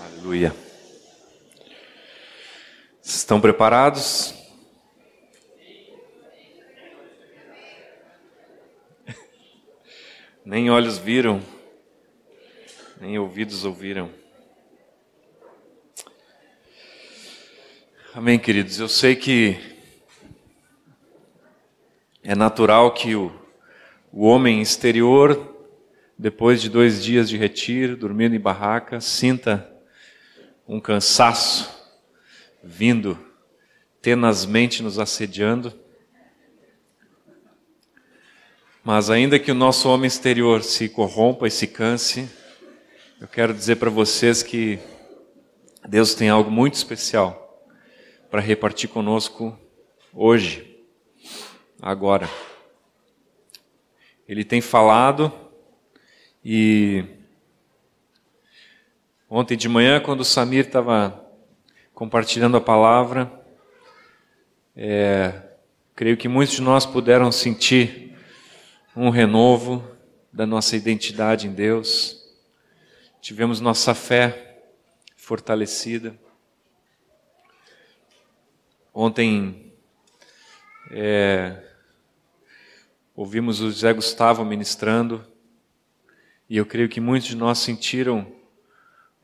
Aleluia. Estão preparados? Nem olhos viram, nem ouvidos ouviram. Amém, queridos. Eu sei que é natural que o, o homem exterior, depois de dois dias de retiro, dormindo em barraca, sinta um cansaço vindo tenazmente nos assediando. Mas ainda que o nosso homem exterior se corrompa e se canse, eu quero dizer para vocês que Deus tem algo muito especial para repartir conosco hoje, agora. Ele tem falado e Ontem de manhã, quando o Samir estava compartilhando a palavra, é, creio que muitos de nós puderam sentir um renovo da nossa identidade em Deus. Tivemos nossa fé fortalecida. Ontem é, ouvimos o José Gustavo ministrando e eu creio que muitos de nós sentiram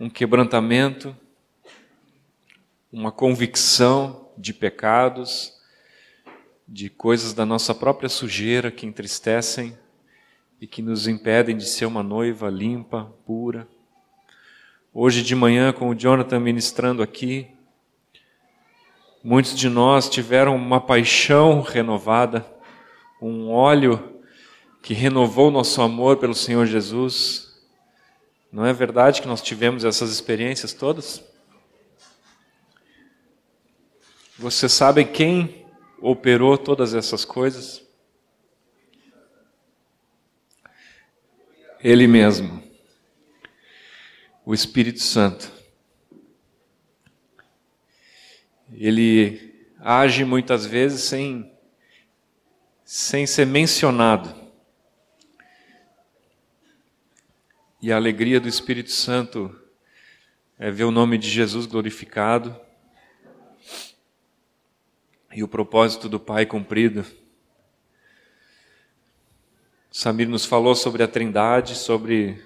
um quebrantamento, uma convicção de pecados, de coisas da nossa própria sujeira que entristecem e que nos impedem de ser uma noiva limpa, pura. Hoje de manhã, com o Jonathan ministrando aqui, muitos de nós tiveram uma paixão renovada, um óleo que renovou nosso amor pelo Senhor Jesus não é verdade que nós tivemos essas experiências todas? Você sabe quem operou todas essas coisas? Ele mesmo, o Espírito Santo. Ele age muitas vezes sem, sem ser mencionado. E a alegria do Espírito Santo é ver o nome de Jesus glorificado e o propósito do Pai cumprido. Samir nos falou sobre a Trindade, sobre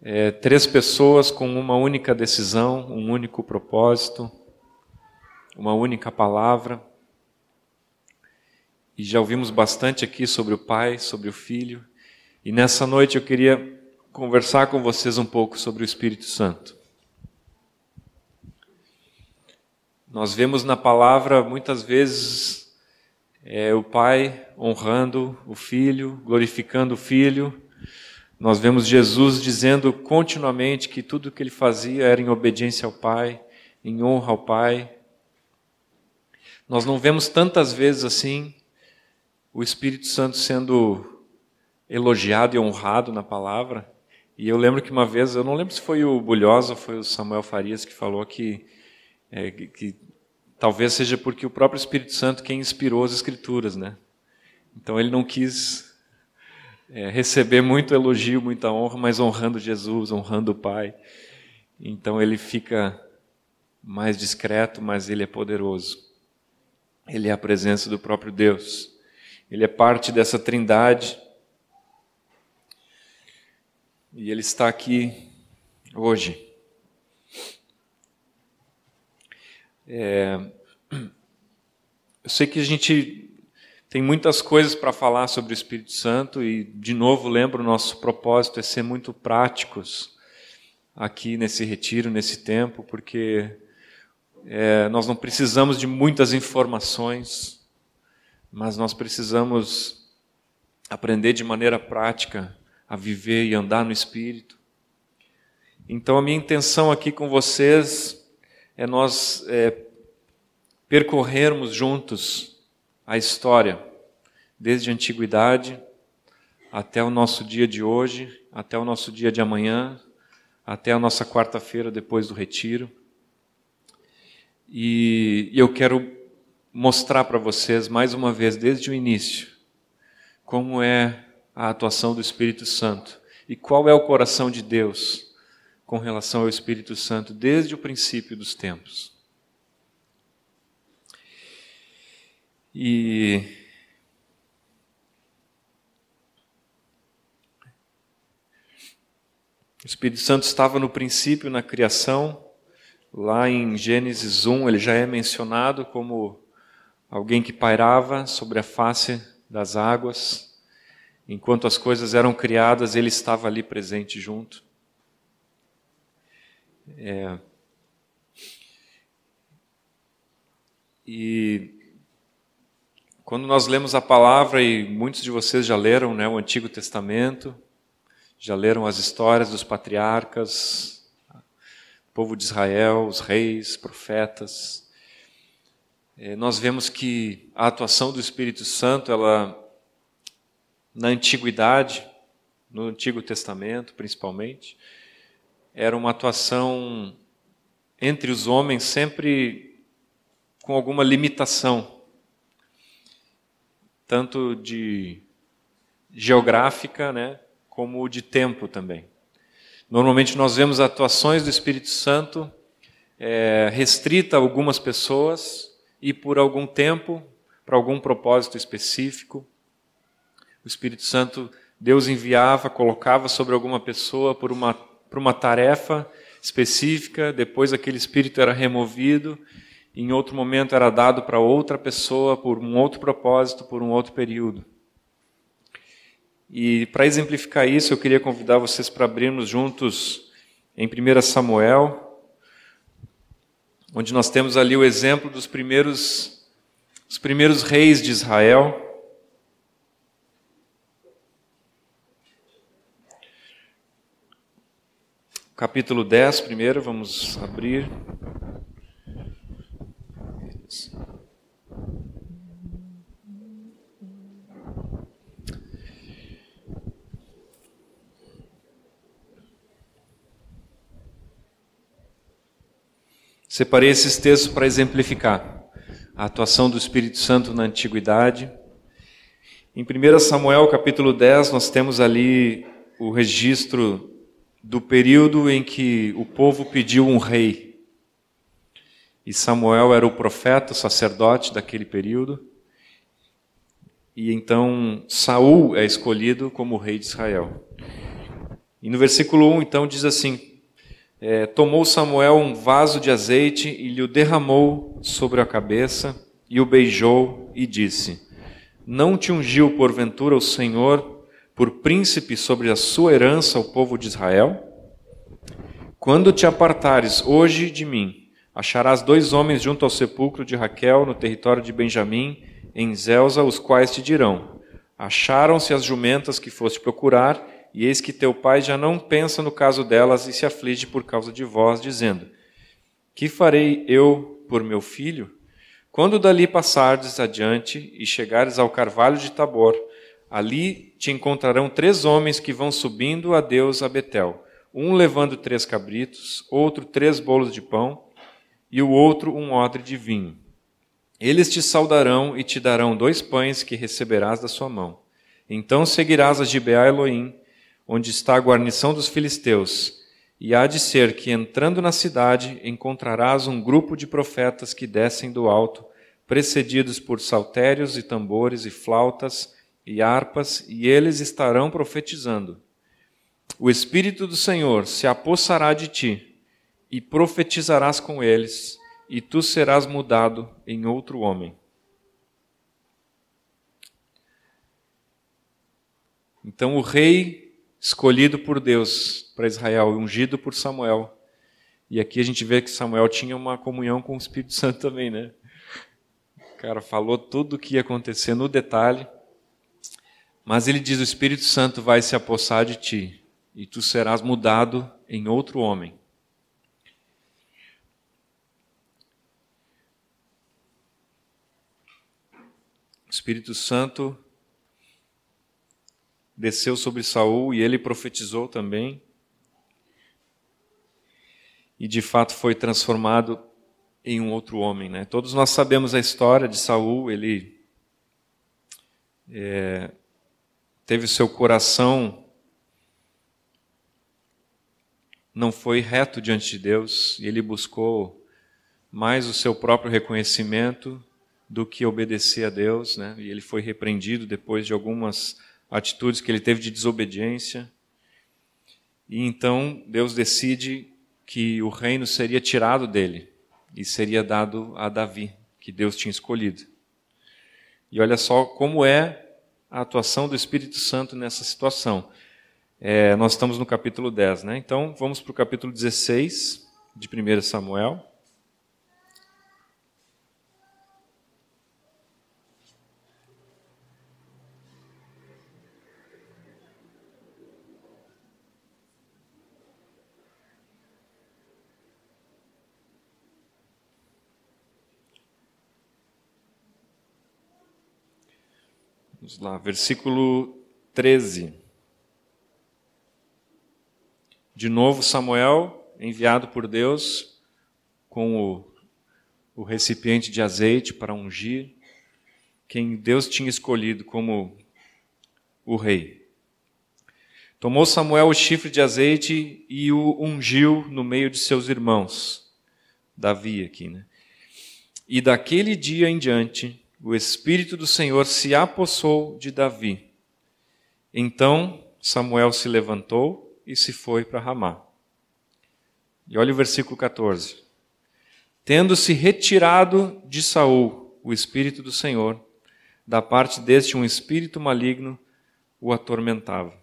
é, três pessoas com uma única decisão, um único propósito, uma única palavra. E já ouvimos bastante aqui sobre o Pai, sobre o Filho. E nessa noite eu queria conversar com vocês um pouco sobre o Espírito Santo. Nós vemos na palavra muitas vezes é, o Pai honrando o Filho, glorificando o Filho. Nós vemos Jesus dizendo continuamente que tudo o que ele fazia era em obediência ao Pai, em honra ao Pai. Nós não vemos tantas vezes assim o Espírito Santo sendo elogiado e honrado na palavra. E eu lembro que uma vez, eu não lembro se foi o Bulhosa ou foi o Samuel Farias que falou que, é, que, talvez seja porque o próprio Espírito Santo quem inspirou as Escrituras, né? Então ele não quis é, receber muito elogio, muita honra, mas honrando Jesus, honrando o Pai. Então ele fica mais discreto, mas ele é poderoso. Ele é a presença do próprio Deus. Ele é parte dessa trindade e Ele está aqui hoje. É, eu sei que a gente tem muitas coisas para falar sobre o Espírito Santo e, de novo, lembro: o nosso propósito é ser muito práticos aqui nesse retiro, nesse tempo, porque é, nós não precisamos de muitas informações, mas nós precisamos aprender de maneira prática a viver e andar no Espírito. Então, a minha intenção aqui com vocês é nós é, percorrermos juntos a história, desde a antiguidade até o nosso dia de hoje, até o nosso dia de amanhã, até a nossa quarta-feira depois do retiro. E eu quero mostrar para vocês mais uma vez, desde o início, como é a atuação do Espírito Santo. E qual é o coração de Deus com relação ao Espírito Santo desde o princípio dos tempos. E o Espírito Santo estava no princípio na criação, lá em Gênesis 1, ele já é mencionado como alguém que pairava sobre a face das águas. Enquanto as coisas eram criadas, ele estava ali presente junto. É... E quando nós lemos a palavra, e muitos de vocês já leram né, o Antigo Testamento, já leram as histórias dos patriarcas, o povo de Israel, os reis, profetas. É, nós vemos que a atuação do Espírito Santo, ela na antiguidade, no Antigo Testamento principalmente, era uma atuação entre os homens sempre com alguma limitação, tanto de geográfica, né, como de tempo também. Normalmente nós vemos atuações do Espírito Santo é, restrita a algumas pessoas e por algum tempo, para algum propósito específico. O Espírito Santo Deus enviava, colocava sobre alguma pessoa por uma para uma tarefa específica, depois aquele espírito era removido, em outro momento era dado para outra pessoa por um outro propósito, por um outro período. E para exemplificar isso, eu queria convidar vocês para abrirmos juntos em 1 Samuel, onde nós temos ali o exemplo dos primeiros, os primeiros reis de Israel. Capítulo 10, primeiro, vamos abrir. Separei esses textos para exemplificar a atuação do Espírito Santo na antiguidade. Em 1 Samuel capítulo 10, nós temos ali o registro do período em que o povo pediu um rei. E Samuel era o profeta, o sacerdote daquele período. E então Saul é escolhido como rei de Israel. E no versículo 1 então diz assim: é, Tomou Samuel um vaso de azeite e lhe o derramou sobre a cabeça, e o beijou e disse: Não te ungiu porventura o Senhor por príncipe sobre a sua herança, o povo de Israel? Quando te apartares hoje de mim, acharás dois homens junto ao sepulcro de Raquel, no território de Benjamim, em Zelza, os quais te dirão: Acharam-se as jumentas que foste procurar, e eis que teu pai já não pensa no caso delas e se aflige por causa de vós, dizendo: Que farei eu por meu filho? Quando dali passardes adiante e chegares ao carvalho de Tabor, Ali te encontrarão três homens que vão subindo a Deus a Betel, um levando três cabritos, outro três bolos de pão e o outro um odre de vinho. Eles te saudarão e te darão dois pães que receberás da sua mão. Então seguirás a Gibeá Elohim, onde está a guarnição dos filisteus, e há de ser que, entrando na cidade, encontrarás um grupo de profetas que descem do alto, precedidos por saltérios e tambores e flautas, e harpas, e eles estarão profetizando. O Espírito do Senhor se apossará de ti, e profetizarás com eles, e tu serás mudado em outro homem. Então o rei escolhido por Deus para Israel, ungido por Samuel. E aqui a gente vê que Samuel tinha uma comunhão com o Espírito Santo também, né? O cara falou tudo o que ia acontecer no detalhe. Mas ele diz: O Espírito Santo vai se apossar de ti, e tu serás mudado em outro homem. O Espírito Santo desceu sobre Saul e ele profetizou também. E de fato foi transformado em um outro homem, né? Todos nós sabemos a história de Saul. Ele é, teve seu coração não foi reto diante de Deus e ele buscou mais o seu próprio reconhecimento do que obedecer a Deus, né? E ele foi repreendido depois de algumas atitudes que ele teve de desobediência. E então Deus decide que o reino seria tirado dele e seria dado a Davi, que Deus tinha escolhido. E olha só como é a atuação do Espírito Santo nessa situação. É, nós estamos no capítulo 10, né? Então vamos para o capítulo 16 de 1 Samuel. Vamos lá, versículo 13. De novo, Samuel, enviado por Deus, com o, o recipiente de azeite para ungir quem Deus tinha escolhido como o rei. Tomou Samuel o chifre de azeite e o ungiu no meio de seus irmãos. Davi aqui, né? E daquele dia em diante, o Espírito do Senhor se apossou de Davi. Então Samuel se levantou e se foi para Ramá. E olha o versículo 14. Tendo-se retirado de Saul o Espírito do Senhor, da parte deste um espírito maligno o atormentava.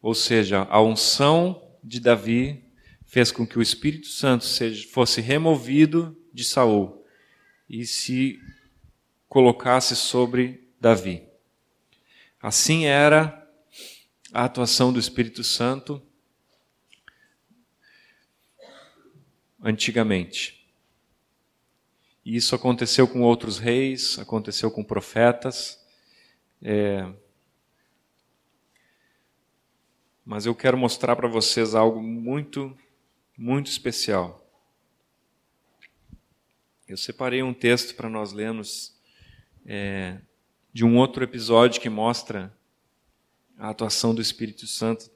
Ou seja, a unção de Davi fez com que o Espírito Santo fosse removido de Saul e se colocasse sobre Davi. Assim era a atuação do Espírito Santo antigamente. E isso aconteceu com outros reis, aconteceu com profetas. É... Mas eu quero mostrar para vocês algo muito, muito especial. Eu separei um texto para nós lermos é, de um outro episódio que mostra a atuação do Espírito Santo.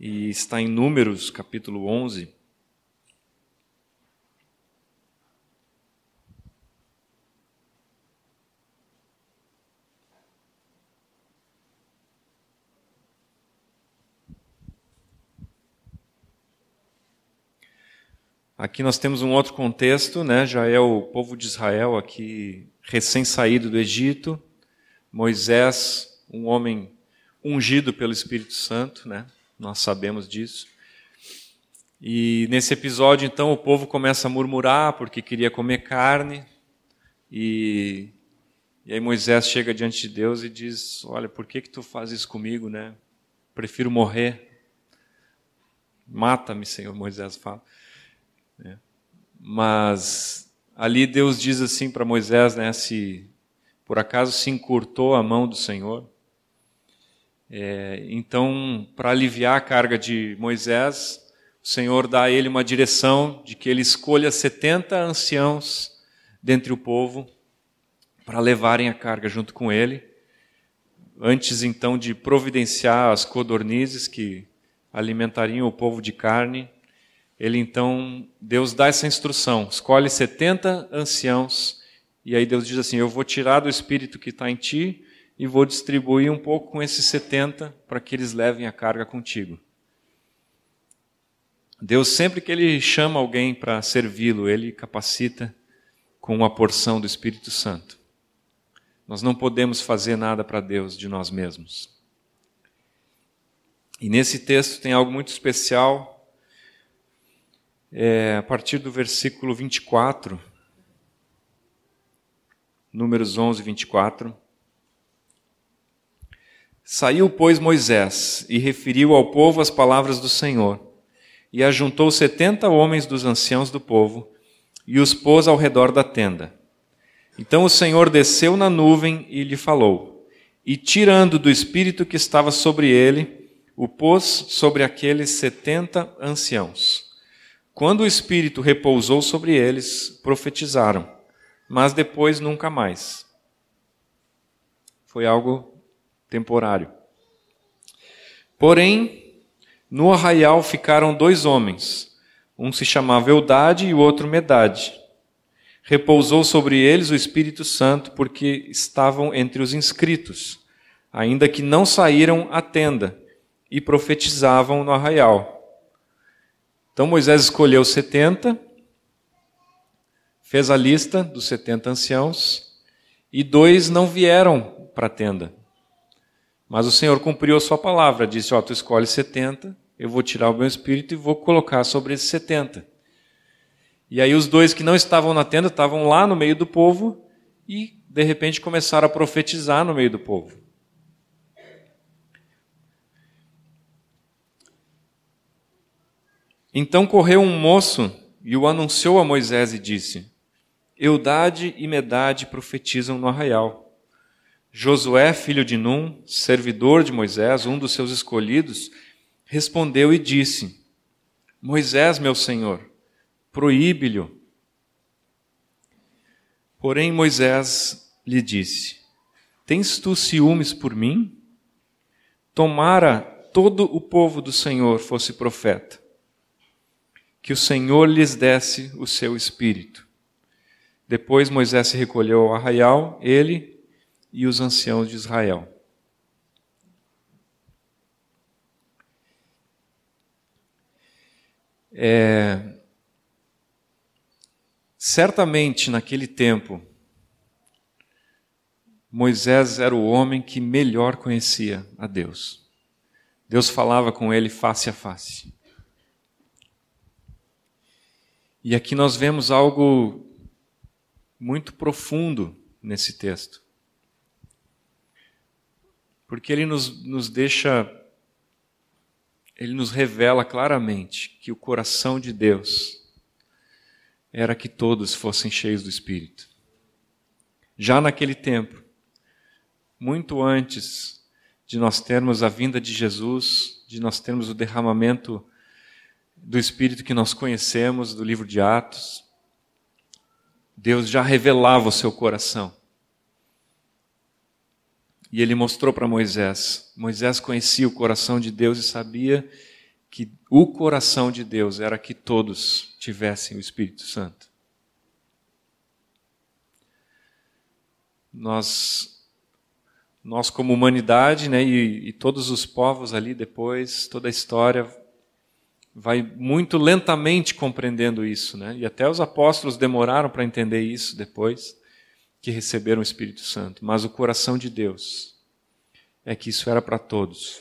E está em Números, capítulo 11. Aqui nós temos um outro contexto, né? já é o povo de Israel aqui recém-saído do Egito, Moisés, um homem ungido pelo Espírito Santo, né? nós sabemos disso. E nesse episódio, então, o povo começa a murmurar porque queria comer carne, e, e aí Moisés chega diante de Deus e diz: Olha, por que, que tu fazes isso comigo, né? Prefiro morrer. Mata-me, Senhor, Moisés fala. Né? Mas ali Deus diz assim para Moisés, né, se por acaso se encurtou a mão do Senhor, é, então, para aliviar a carga de Moisés, o Senhor dá a ele uma direção de que ele escolha 70 anciãos dentre o povo para levarem a carga junto com ele, antes então de providenciar as codornizes que alimentariam o povo de carne ele então, Deus dá essa instrução: escolhe 70 anciãos, e aí Deus diz assim: Eu vou tirar do espírito que está em ti e vou distribuir um pouco com esses 70 para que eles levem a carga contigo. Deus, sempre que Ele chama alguém para servi-lo, Ele capacita com uma porção do Espírito Santo. Nós não podemos fazer nada para Deus de nós mesmos. E nesse texto tem algo muito especial é, a partir do versículo 24, Números 11, 24. Saiu, pois, Moisés e referiu ao povo as palavras do Senhor, e ajuntou setenta homens dos anciãos do povo, e os pôs ao redor da tenda. Então o Senhor desceu na nuvem e lhe falou, e tirando do espírito que estava sobre ele, o pôs sobre aqueles setenta anciãos. Quando o Espírito repousou sobre eles, profetizaram, mas depois nunca mais. Foi algo temporário. Porém, no arraial ficaram dois homens. Um se chamava Eudade e o outro Medade. Repousou sobre eles o Espírito Santo, porque estavam entre os inscritos, ainda que não saíram à tenda, e profetizavam no arraial. Então Moisés escolheu 70, fez a lista dos 70 anciãos, e dois não vieram para a tenda. Mas o Senhor cumpriu a sua palavra, disse: Ó, oh, tu escolhe 70, eu vou tirar o meu espírito e vou colocar sobre esses 70. E aí os dois que não estavam na tenda estavam lá no meio do povo e de repente começaram a profetizar no meio do povo. Então correu um moço e o anunciou a Moisés e disse: Eudade e Medade profetizam no arraial. Josué, filho de Num, servidor de Moisés, um dos seus escolhidos, respondeu e disse: Moisés, meu senhor, proíbe-lhe. Porém, Moisés lhe disse: Tens tu ciúmes por mim? Tomara todo o povo do Senhor fosse profeta, que o Senhor lhes desse o seu espírito. Depois Moisés se recolheu ao arraial, ele e os anciãos de Israel. É, certamente naquele tempo, Moisés era o homem que melhor conhecia a Deus. Deus falava com ele face a face. E aqui nós vemos algo muito profundo nesse texto porque ele nos, nos deixa, ele nos revela claramente que o coração de Deus era que todos fossem cheios do Espírito. Já naquele tempo, muito antes de nós termos a vinda de Jesus, de nós termos o derramamento do Espírito que nós conhecemos do livro de Atos, Deus já revelava o seu coração. E ele mostrou para Moisés. Moisés conhecia o coração de Deus e sabia que o coração de Deus era que todos tivessem o Espírito Santo. Nós, nós como humanidade, né, e, e todos os povos ali depois, toda a história vai muito lentamente compreendendo isso, né? E até os apóstolos demoraram para entender isso depois que receberam o Espírito Santo, mas o coração de Deus é que isso era para todos.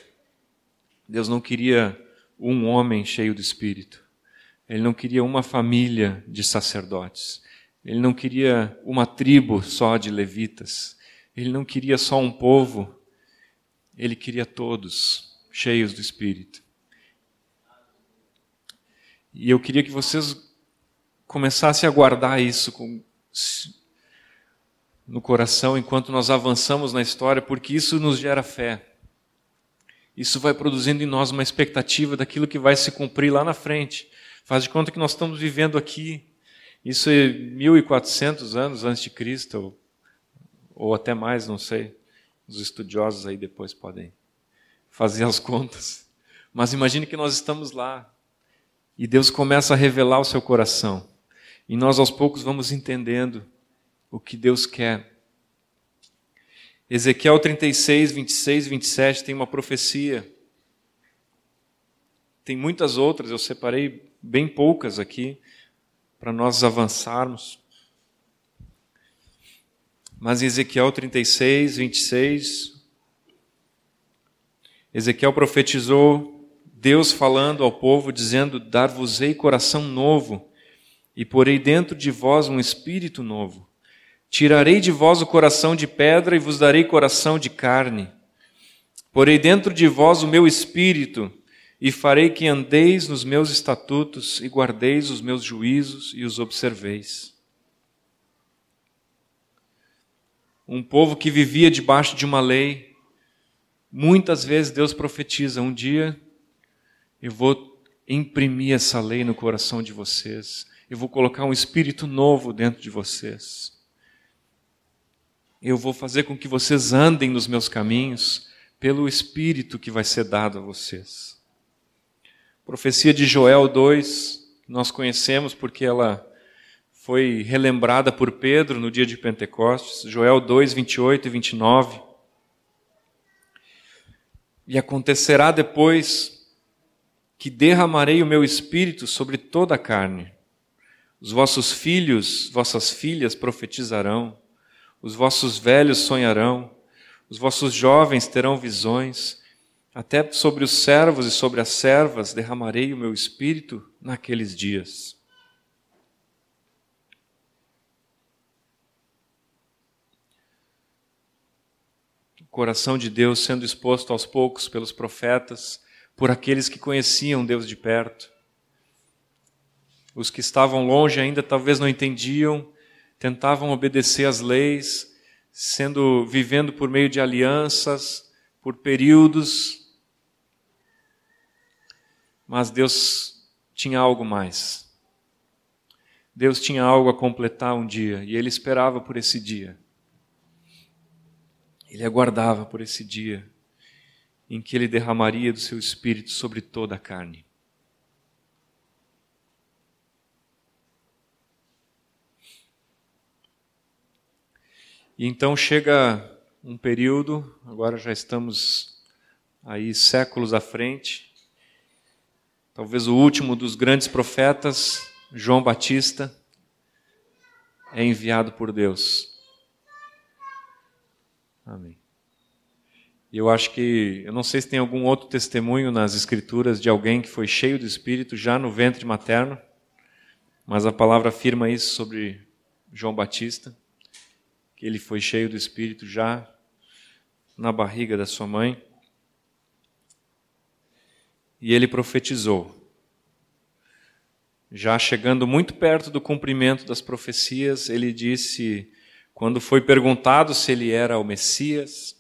Deus não queria um homem cheio do Espírito. Ele não queria uma família de sacerdotes. Ele não queria uma tribo só de levitas. Ele não queria só um povo. Ele queria todos cheios do Espírito. E eu queria que vocês começassem a guardar isso com, no coração enquanto nós avançamos na história, porque isso nos gera fé. Isso vai produzindo em nós uma expectativa daquilo que vai se cumprir lá na frente. Faz de conta que nós estamos vivendo aqui. Isso é 1400 anos antes de Cristo, ou, ou até mais, não sei. Os estudiosos aí depois podem fazer as contas. Mas imagine que nós estamos lá e Deus começa a revelar o seu coração. E nós aos poucos vamos entendendo o que Deus quer. Ezequiel 36, 26 e 27 tem uma profecia. Tem muitas outras, eu separei bem poucas aqui para nós avançarmos. Mas em Ezequiel 36, 26, Ezequiel profetizou Deus falando ao povo, dizendo: Dar-vos-ei coração novo, e porei dentro de vós um espírito novo. Tirarei de vós o coração de pedra e vos darei coração de carne. Porei dentro de vós o meu espírito e farei que andeis nos meus estatutos e guardeis os meus juízos e os observeis. Um povo que vivia debaixo de uma lei, muitas vezes Deus profetiza: um dia eu vou imprimir essa lei no coração de vocês, eu vou colocar um espírito novo dentro de vocês eu vou fazer com que vocês andem nos meus caminhos, pelo Espírito que vai ser dado a vocês. Profecia de Joel 2, nós conhecemos porque ela foi relembrada por Pedro no dia de Pentecostes, Joel 2, 28 e 29. E acontecerá depois que derramarei o meu espírito sobre toda a carne. Os vossos filhos, vossas filhas profetizarão, os vossos velhos sonharão, os vossos jovens terão visões, até sobre os servos e sobre as servas derramarei o meu espírito naqueles dias. O coração de Deus sendo exposto aos poucos pelos profetas, por aqueles que conheciam Deus de perto. Os que estavam longe ainda talvez não entendiam, tentavam obedecer às leis, sendo vivendo por meio de alianças, por períodos. Mas Deus tinha algo mais. Deus tinha algo a completar um dia e ele esperava por esse dia. Ele aguardava por esse dia em que ele derramaria do seu espírito sobre toda a carne. E então chega um período, agora já estamos aí séculos à frente, talvez o último dos grandes profetas, João Batista, é enviado por Deus. Amém. E eu acho que, eu não sei se tem algum outro testemunho nas Escrituras de alguém que foi cheio do Espírito já no ventre materno, mas a palavra afirma isso sobre João Batista que ele foi cheio do Espírito já na barriga da sua mãe. E ele profetizou. Já chegando muito perto do cumprimento das profecias, ele disse, quando foi perguntado se ele era o Messias,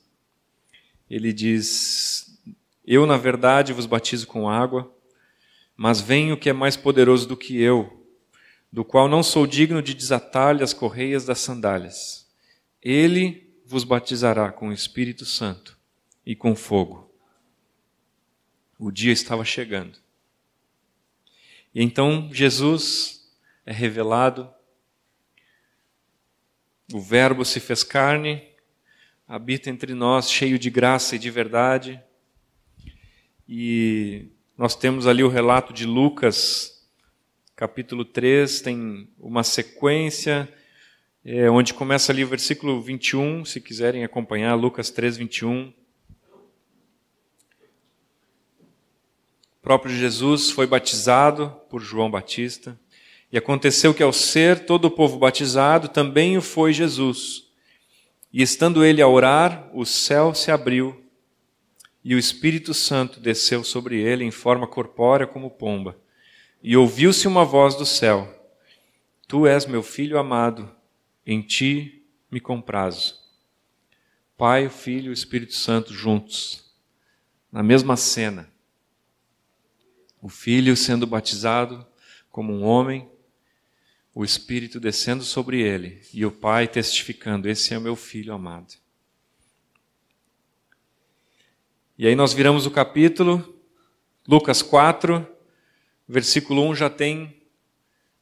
ele diz: Eu, na verdade, vos batizo com água, mas vem o que é mais poderoso do que eu, do qual não sou digno de desatar-lhe as correias das sandálias. Ele vos batizará com o Espírito Santo e com fogo. O dia estava chegando. E então Jesus é revelado, o Verbo se fez carne, habita entre nós, cheio de graça e de verdade. E nós temos ali o relato de Lucas, capítulo 3, tem uma sequência é, onde começa ali o versículo 21, se quiserem acompanhar, Lucas 3, 21. O próprio Jesus foi batizado por João Batista, e aconteceu que, ao ser todo o povo batizado, também o foi Jesus. E estando ele a orar, o céu se abriu, e o Espírito Santo desceu sobre ele em forma corpórea como pomba. E ouviu-se uma voz do céu: Tu és meu filho amado em ti me comprazo. Pai, Filho e Espírito Santo juntos, na mesma cena. O Filho sendo batizado como um homem, o Espírito descendo sobre ele e o Pai testificando: Esse é o meu Filho amado. E aí nós viramos o capítulo, Lucas 4, versículo 1 já tem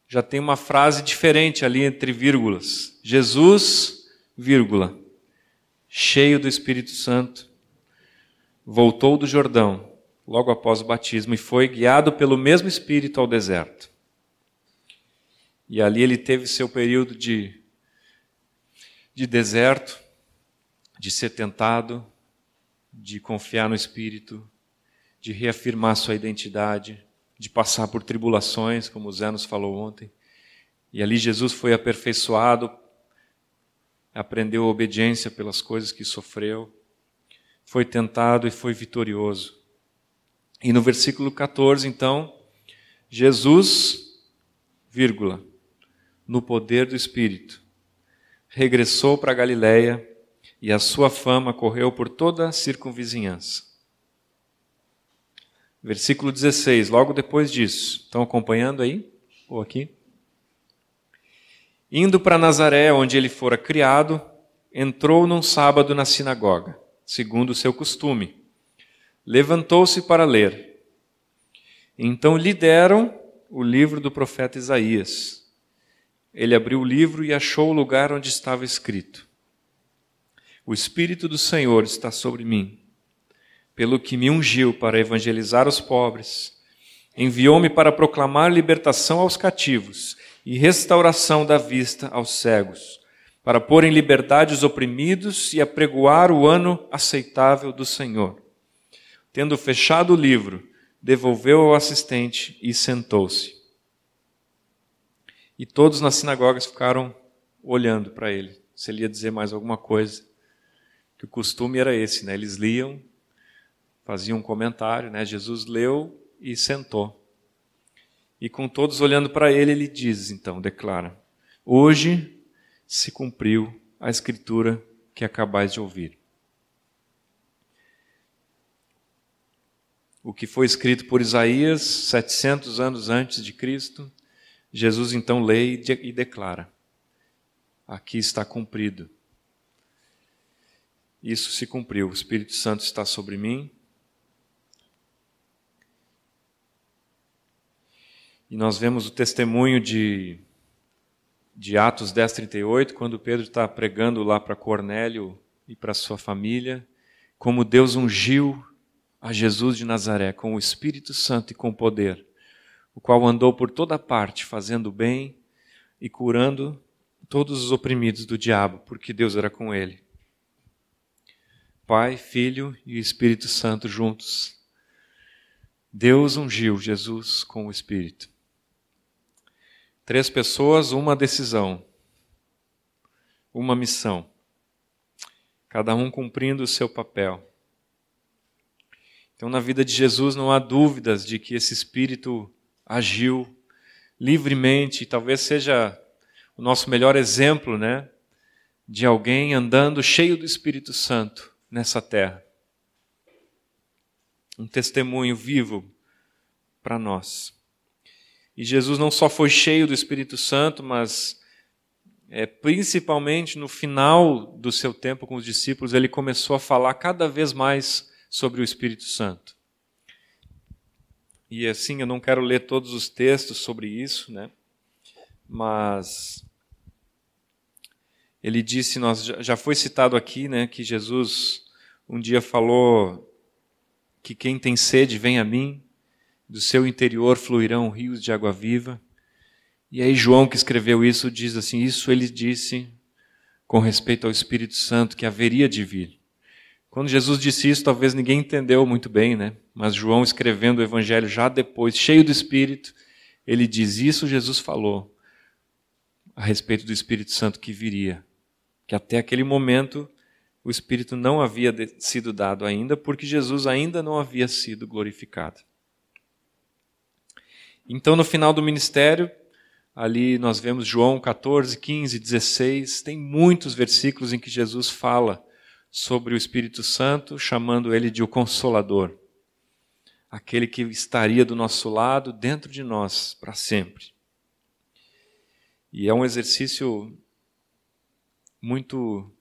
já tem uma frase diferente ali entre vírgulas. Jesus, vírgula, cheio do Espírito Santo, voltou do Jordão logo após o batismo e foi guiado pelo mesmo Espírito ao deserto. E ali ele teve seu período de, de deserto, de ser tentado, de confiar no Espírito, de reafirmar sua identidade, de passar por tribulações, como o Zé nos falou ontem. E ali Jesus foi aperfeiçoado, aprendeu a obediência pelas coisas que sofreu, foi tentado e foi vitorioso. E no versículo 14, então, Jesus, vírgula, no poder do Espírito, regressou para Galiléia e a sua fama correu por toda a circunvizinhança. Versículo 16, logo depois disso. Estão acompanhando aí? Ou aqui? Indo para Nazaré, onde ele fora criado, entrou num sábado na sinagoga segundo o seu costume. Levantou-se para ler. Então lhe deram o livro do profeta Isaías. Ele abriu o livro e achou o lugar onde estava escrito: O Espírito do Senhor está sobre mim, pelo que me ungiu para evangelizar os pobres, enviou-me para proclamar libertação aos cativos e restauração da vista aos cegos, para pôr em liberdade os oprimidos e apregoar o ano aceitável do Senhor. Tendo fechado o livro, devolveu ao assistente e sentou-se. E todos nas sinagogas ficaram olhando para ele, se ele ia dizer mais alguma coisa. Que o costume era esse, né? Eles liam, faziam um comentário, né? Jesus leu e sentou. E com todos olhando para ele, ele diz, então, declara: Hoje se cumpriu a escritura que acabais de ouvir. O que foi escrito por Isaías 700 anos antes de Cristo, Jesus então lê e declara: Aqui está cumprido. Isso se cumpriu. O Espírito Santo está sobre mim. E nós vemos o testemunho de, de Atos 10, 38, quando Pedro está pregando lá para Cornélio e para sua família, como Deus ungiu a Jesus de Nazaré com o Espírito Santo e com poder o qual andou por toda parte fazendo bem e curando todos os oprimidos do diabo, porque Deus era com ele. Pai, Filho e Espírito Santo juntos. Deus ungiu Jesus com o Espírito. Três pessoas, uma decisão, uma missão, cada um cumprindo o seu papel. Então, na vida de Jesus não há dúvidas de que esse Espírito agiu livremente, talvez seja o nosso melhor exemplo, né, de alguém andando cheio do Espírito Santo nessa terra. Um testemunho vivo para nós. E Jesus não só foi cheio do Espírito Santo, mas é, principalmente no final do seu tempo com os discípulos, ele começou a falar cada vez mais sobre o Espírito Santo. E assim, eu não quero ler todos os textos sobre isso, né? Mas ele disse, nós já foi citado aqui, né, que Jesus um dia falou que quem tem sede vem a mim, do seu interior fluirão rios de água viva. E aí João que escreveu isso diz assim, isso ele disse com respeito ao Espírito Santo que haveria de vir. Quando Jesus disse isso, talvez ninguém entendeu muito bem, né? Mas João, escrevendo o Evangelho já depois, cheio do Espírito, ele diz: Isso Jesus falou a respeito do Espírito Santo que viria. Que até aquele momento o Espírito não havia sido dado ainda, porque Jesus ainda não havia sido glorificado. Então, no final do ministério, ali nós vemos João 14, 15, 16, tem muitos versículos em que Jesus fala sobre o Espírito Santo, chamando ele de o Consolador, aquele que estaria do nosso lado, dentro de nós, para sempre. E é um exercício muito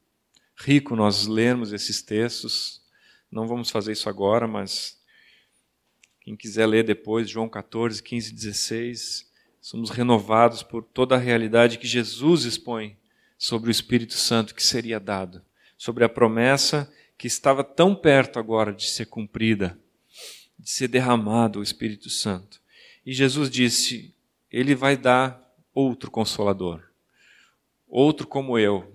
rico nós lermos esses textos. Não vamos fazer isso agora, mas quem quiser ler depois, João 14, 15 16, somos renovados por toda a realidade que Jesus expõe sobre o Espírito Santo que seria dado sobre a promessa que estava tão perto agora de ser cumprida, de ser derramado o Espírito Santo. E Jesus disse: Ele vai dar outro consolador, outro como eu,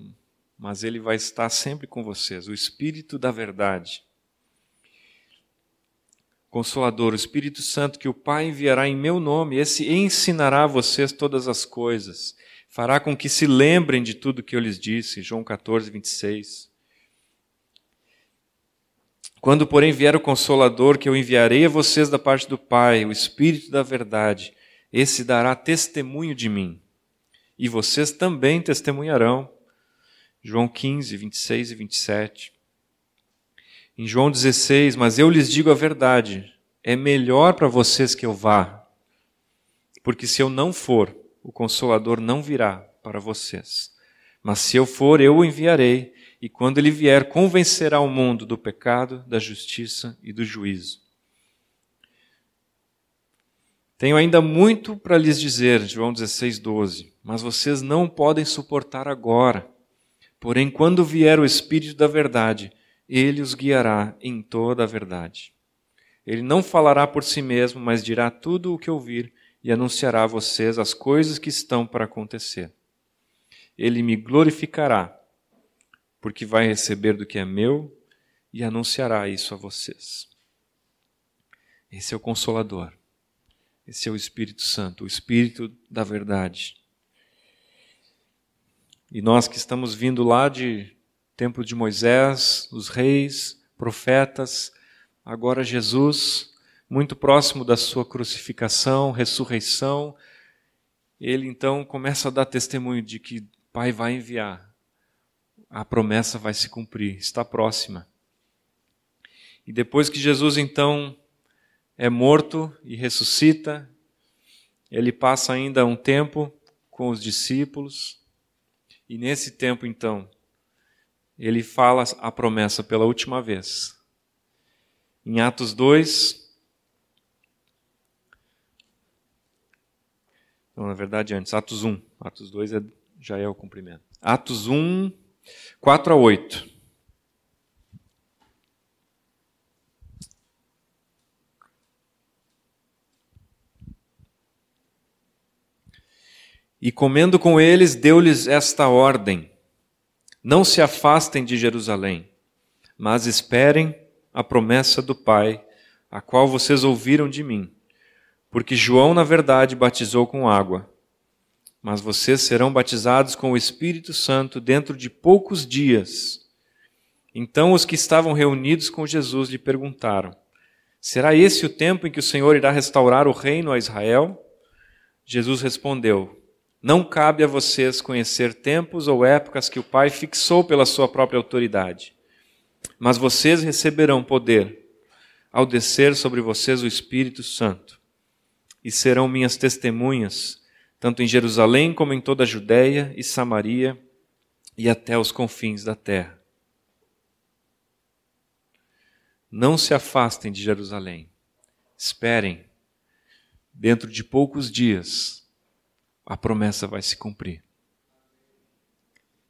mas ele vai estar sempre com vocês, o Espírito da Verdade. Consolador, o Espírito Santo que o Pai enviará em meu nome, esse ensinará a vocês todas as coisas, fará com que se lembrem de tudo que eu lhes disse. João 14, 26. Quando, porém, vier o Consolador, que eu enviarei a vocês da parte do Pai, o Espírito da Verdade, esse dará testemunho de mim. E vocês também testemunharão. João 15, 26 e 27. Em João 16, mas eu lhes digo a verdade, é melhor para vocês que eu vá, porque se eu não for, o Consolador não virá para vocês. Mas se eu for, eu o enviarei. E quando ele vier, convencerá o mundo do pecado, da justiça e do juízo. Tenho ainda muito para lhes dizer, João 16, 12, mas vocês não podem suportar agora. Porém, quando vier o Espírito da Verdade, ele os guiará em toda a verdade. Ele não falará por si mesmo, mas dirá tudo o que ouvir e anunciará a vocês as coisas que estão para acontecer. Ele me glorificará, porque vai receber do que é meu e anunciará isso a vocês. Esse é o Consolador. Esse é o Espírito Santo, o Espírito da verdade. E nós que estamos vindo lá de tempo de Moisés, os reis, profetas, agora Jesus, muito próximo da sua crucificação, ressurreição, ele então começa a dar testemunho de que Pai vai enviar, a promessa vai se cumprir, está próxima. E depois que Jesus então é morto e ressuscita, ele passa ainda um tempo com os discípulos, e nesse tempo então, ele fala a promessa pela última vez. Em Atos 2, não, na verdade antes, Atos 1, Atos 2 é, já é o cumprimento. Atos 1, 4 a 8. E comendo com eles, deu-lhes esta ordem: não se afastem de Jerusalém, mas esperem a promessa do Pai, a qual vocês ouviram de mim. Porque João, na verdade, batizou com água, mas vocês serão batizados com o Espírito Santo dentro de poucos dias. Então os que estavam reunidos com Jesus lhe perguntaram: Será esse o tempo em que o Senhor irá restaurar o reino a Israel? Jesus respondeu: não cabe a vocês conhecer tempos ou épocas que o Pai fixou pela sua própria autoridade. Mas vocês receberão poder ao descer sobre vocês o Espírito Santo. E serão minhas testemunhas, tanto em Jerusalém como em toda a Judéia e Samaria e até os confins da terra. Não se afastem de Jerusalém. Esperem. Dentro de poucos dias, a promessa vai se cumprir.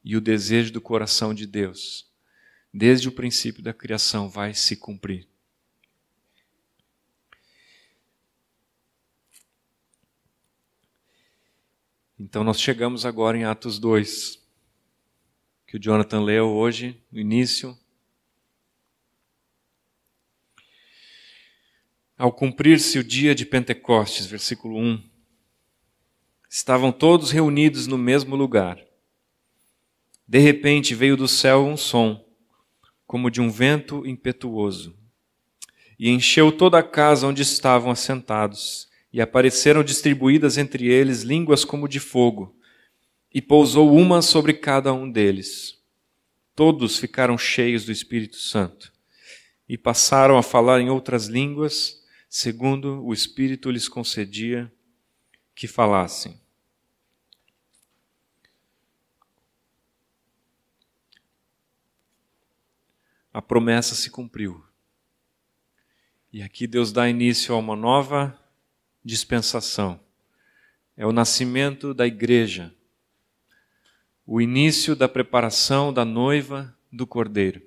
E o desejo do coração de Deus, desde o princípio da criação, vai se cumprir. Então nós chegamos agora em Atos 2, que o Jonathan leu hoje, no início. Ao cumprir-se o dia de Pentecostes, versículo 1, Estavam todos reunidos no mesmo lugar. De repente veio do céu um som, como de um vento impetuoso, e encheu toda a casa onde estavam assentados, e apareceram distribuídas entre eles línguas como de fogo, e pousou uma sobre cada um deles. Todos ficaram cheios do Espírito Santo e passaram a falar em outras línguas, segundo o Espírito lhes concedia que falassem. A promessa se cumpriu. E aqui Deus dá início a uma nova dispensação. É o nascimento da igreja, o início da preparação da noiva do cordeiro,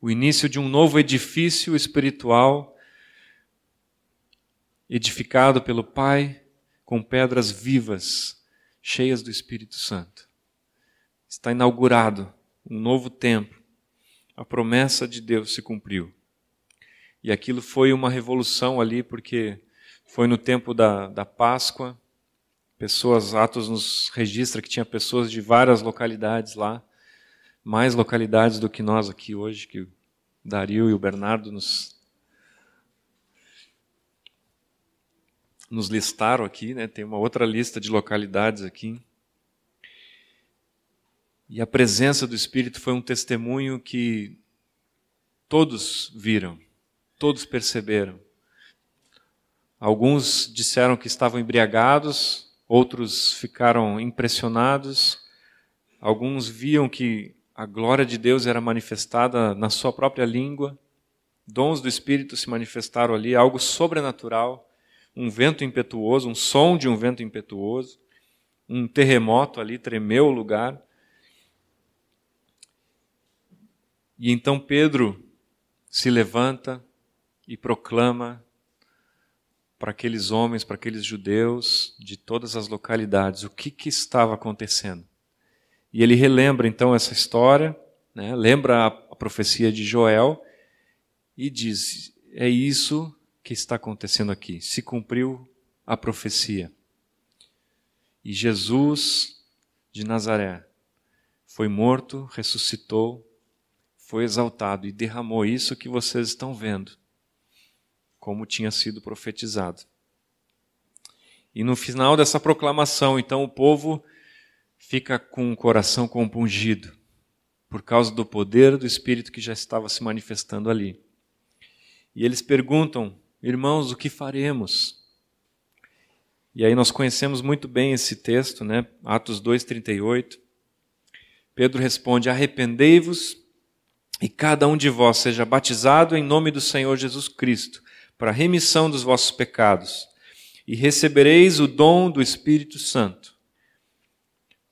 o início de um novo edifício espiritual edificado pelo Pai com pedras vivas, cheias do Espírito Santo. Está inaugurado um novo templo. A promessa de Deus se cumpriu. E aquilo foi uma revolução ali, porque foi no tempo da, da Páscoa. Pessoas, Atos nos registra que tinha pessoas de várias localidades lá, mais localidades do que nós aqui hoje, que o Dario e o Bernardo nos nos listaram aqui, né? tem uma outra lista de localidades aqui. E a presença do Espírito foi um testemunho que todos viram, todos perceberam. Alguns disseram que estavam embriagados, outros ficaram impressionados, alguns viam que a glória de Deus era manifestada na sua própria língua, dons do Espírito se manifestaram ali, algo sobrenatural, um vento impetuoso, um som de um vento impetuoso, um terremoto ali, tremeu o lugar. E então Pedro se levanta e proclama para aqueles homens, para aqueles judeus de todas as localidades, o que, que estava acontecendo. E ele relembra então essa história, né, lembra a, profecia de Joel e diz: é isso que está acontecendo aqui. Se cumpriu a profecia. E Jesus de Nazaré foi morto, ressuscitou, foi exaltado e derramou isso que vocês estão vendo como tinha sido profetizado. E no final dessa proclamação, então, o povo fica com o coração compungido, por causa do poder do Espírito que já estava se manifestando ali. E eles perguntam, irmãos, o que faremos? E aí nós conhecemos muito bem esse texto, né? Atos 2:38. Pedro responde: Arrependei-vos e cada um de vós seja batizado em nome do Senhor Jesus Cristo para a remissão dos vossos pecados, e recebereis o dom do Espírito Santo.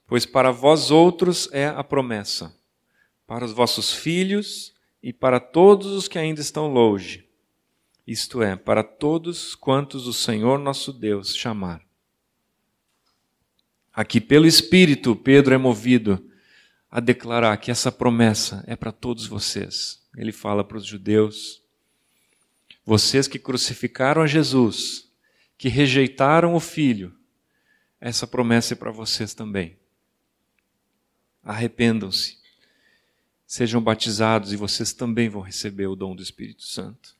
Pois para vós outros é a promessa, para os vossos filhos e para todos os que ainda estão longe, isto é, para todos quantos o Senhor nosso Deus chamar. Aqui, pelo Espírito, Pedro é movido a declarar que essa promessa é para todos vocês. Ele fala para os judeus, vocês que crucificaram a Jesus, que rejeitaram o Filho, essa promessa é para vocês também. Arrependam-se, sejam batizados e vocês também vão receber o dom do Espírito Santo.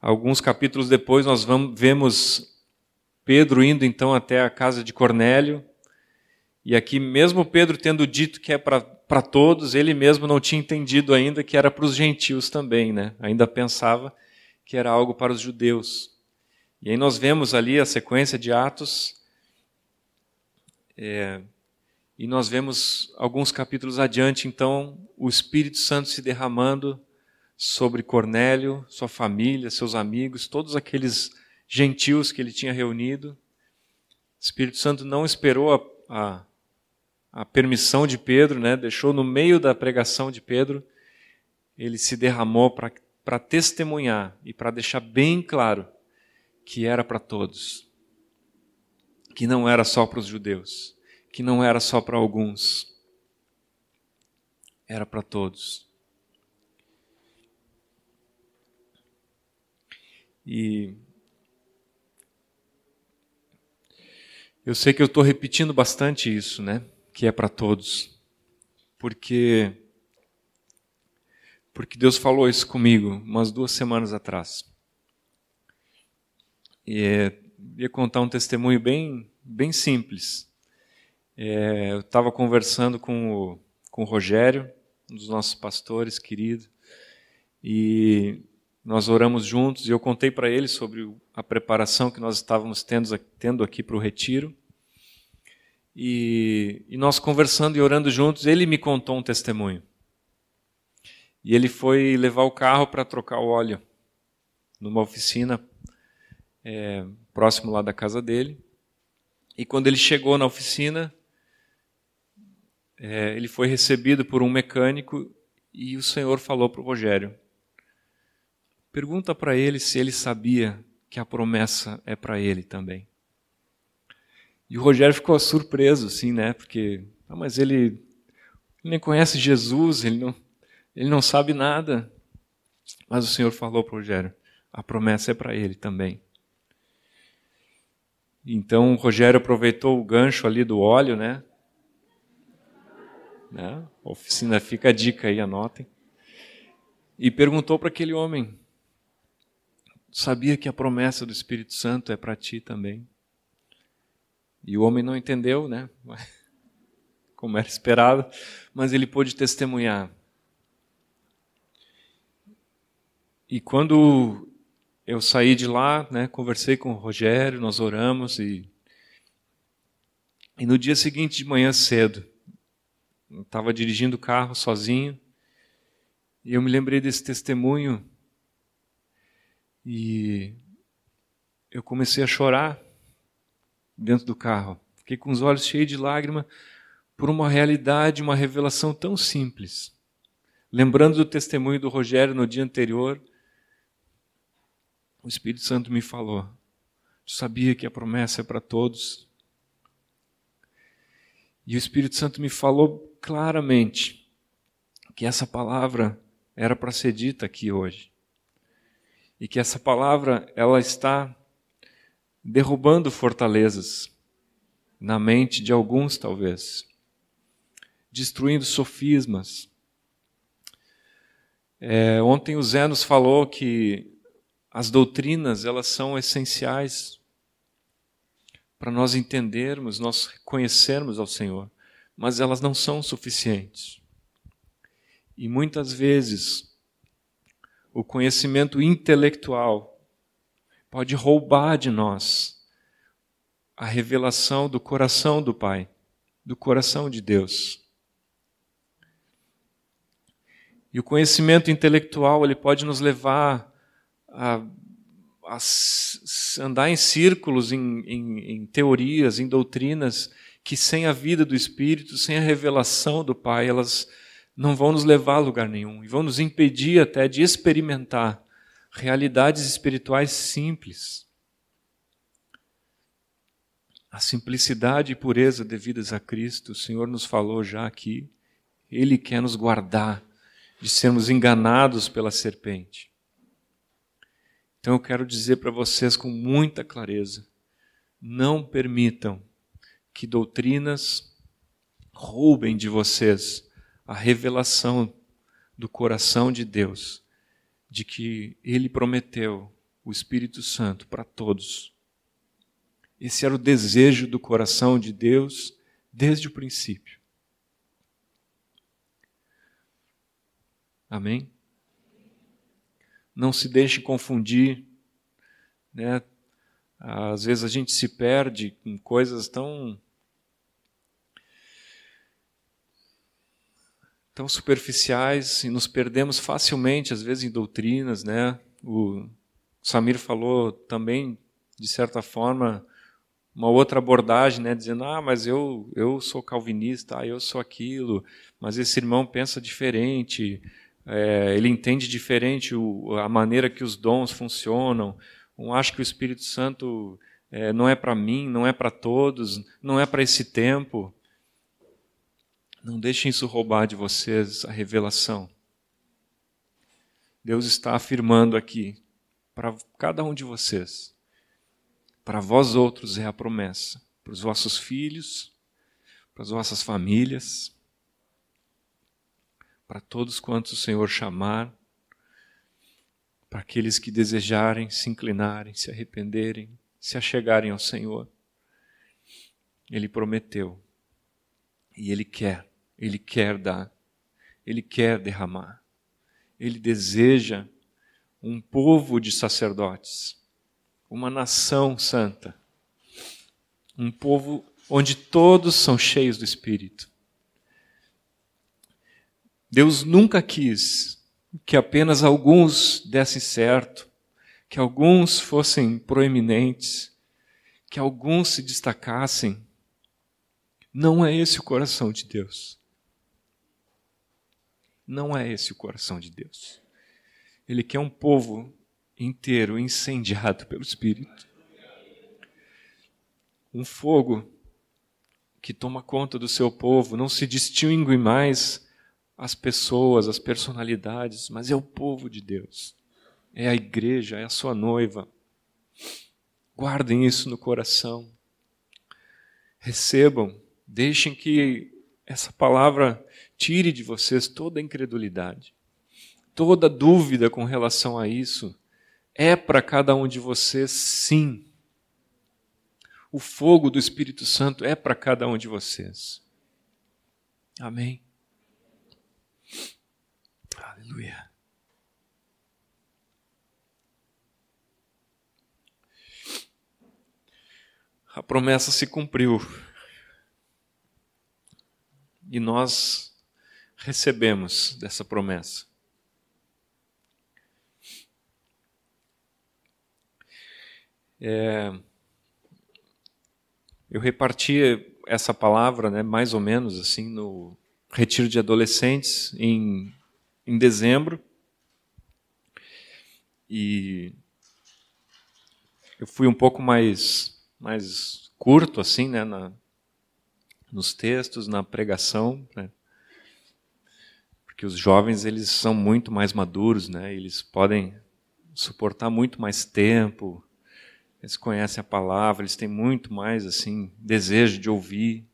Alguns capítulos depois, nós vamos, vemos Pedro indo então até a casa de Cornélio, e aqui, mesmo Pedro tendo dito que é para para todos, ele mesmo não tinha entendido ainda que era para os gentios também, né? Ainda pensava que era algo para os judeus. E aí nós vemos ali a sequência de Atos, é, e nós vemos alguns capítulos adiante, então, o Espírito Santo se derramando sobre Cornélio, sua família, seus amigos, todos aqueles gentios que ele tinha reunido. O Espírito Santo não esperou a, a a permissão de Pedro, né, deixou no meio da pregação de Pedro, ele se derramou para testemunhar e para deixar bem claro que era para todos, que não era só para os judeus, que não era só para alguns, era para todos. E eu sei que eu estou repetindo bastante isso, né? Que é para todos. Porque porque Deus falou isso comigo umas duas semanas atrás. E ia contar um testemunho bem bem simples. É, eu estava conversando com o, com o Rogério, um dos nossos pastores querido, e nós oramos juntos e eu contei para ele sobre a preparação que nós estávamos tendo, tendo aqui para o retiro. E, e nós conversando e orando juntos, ele me contou um testemunho. E ele foi levar o carro para trocar o óleo numa oficina é, próximo lá da casa dele. E quando ele chegou na oficina, é, ele foi recebido por um mecânico e o Senhor falou para o Rogério: pergunta para ele se ele sabia que a promessa é para ele também. E o Rogério ficou surpreso, assim, né? Porque, ah, mas ele, ele nem conhece Jesus, ele não, ele não sabe nada. Mas o Senhor falou para o Rogério: a promessa é para ele também. Então o Rogério aproveitou o gancho ali do óleo, né? né? A oficina fica a dica aí, anotem. E perguntou para aquele homem: sabia que a promessa do Espírito Santo é para ti também? E o homem não entendeu, né? Como era esperado, mas ele pôde testemunhar. E quando eu saí de lá, né, conversei com o Rogério, nós oramos e e no dia seguinte de manhã cedo, estava dirigindo o carro sozinho e eu me lembrei desse testemunho e eu comecei a chorar dentro do carro. Fiquei com os olhos cheios de lágrima por uma realidade, uma revelação tão simples. Lembrando do testemunho do Rogério no dia anterior, o Espírito Santo me falou: sabia que a promessa é para todos? E o Espírito Santo me falou claramente que essa palavra era para ser dita aqui hoje. E que essa palavra ela está derrubando fortalezas na mente de alguns talvez, destruindo sofismas, é, ontem o Zé nos falou que as doutrinas elas são essenciais para nós entendermos, nós reconhecermos ao Senhor, mas elas não são suficientes. E muitas vezes o conhecimento intelectual pode roubar de nós a revelação do coração do Pai, do coração de Deus. E o conhecimento intelectual ele pode nos levar a, a andar em círculos, em, em, em teorias, em doutrinas que sem a vida do Espírito, sem a revelação do Pai, elas não vão nos levar a lugar nenhum e vão nos impedir até de experimentar realidades espirituais simples. A simplicidade e pureza devidas a Cristo, o Senhor nos falou já aqui, Ele quer nos guardar de sermos enganados pela serpente. Então eu quero dizer para vocês com muita clareza: não permitam que doutrinas roubem de vocês a revelação do coração de Deus, de que Ele prometeu o Espírito Santo para todos. Esse era o desejo do coração de Deus desde o princípio. Amém? Não se deixe confundir. Né? Às vezes a gente se perde em coisas tão. Tão superficiais e nos perdemos facilmente, às vezes, em doutrinas. Né? O Samir falou também, de certa forma, uma outra abordagem, né, dizendo: ah, mas eu, eu sou calvinista, ah, eu sou aquilo, mas esse irmão pensa diferente é, ele entende diferente o, a maneira que os dons funcionam. Um acha que o Espírito Santo é, não é para mim, não é para todos, não é para esse tempo. Não deixem isso roubar de vocês a revelação. Deus está afirmando aqui para cada um de vocês. Para vós outros é a promessa, para os vossos filhos, para as vossas famílias para todos quantos o Senhor chamar, para aqueles que desejarem se inclinarem, se arrependerem, se achegarem ao Senhor. Ele prometeu. E Ele quer, Ele quer dar, Ele quer derramar. Ele deseja um povo de sacerdotes, uma nação santa, um povo onde todos são cheios do Espírito. Deus nunca quis que apenas alguns dessem certo, que alguns fossem proeminentes, que alguns se destacassem. Não é esse o coração de Deus. Não é esse o coração de Deus. Ele quer um povo inteiro incendiado pelo Espírito. Um fogo que toma conta do seu povo, não se distingue mais as pessoas, as personalidades, mas é o povo de Deus. É a igreja, é a sua noiva. Guardem isso no coração. Recebam, deixem que essa palavra tire de vocês toda a incredulidade, toda dúvida com relação a isso. É para cada um de vocês, sim. O fogo do Espírito Santo é para cada um de vocês. Amém. Aleluia. A promessa se cumpriu. E nós recebemos dessa promessa. É, eu reparti essa palavra, né, mais ou menos assim, no retiro de adolescentes em, em dezembro. E eu fui um pouco mais, mais curto, assim, né, na, nos textos, na pregação, né? porque os jovens eles são muito mais maduros, né? Eles podem suportar muito mais tempo, eles conhecem a palavra, eles têm muito mais assim desejo de ouvir.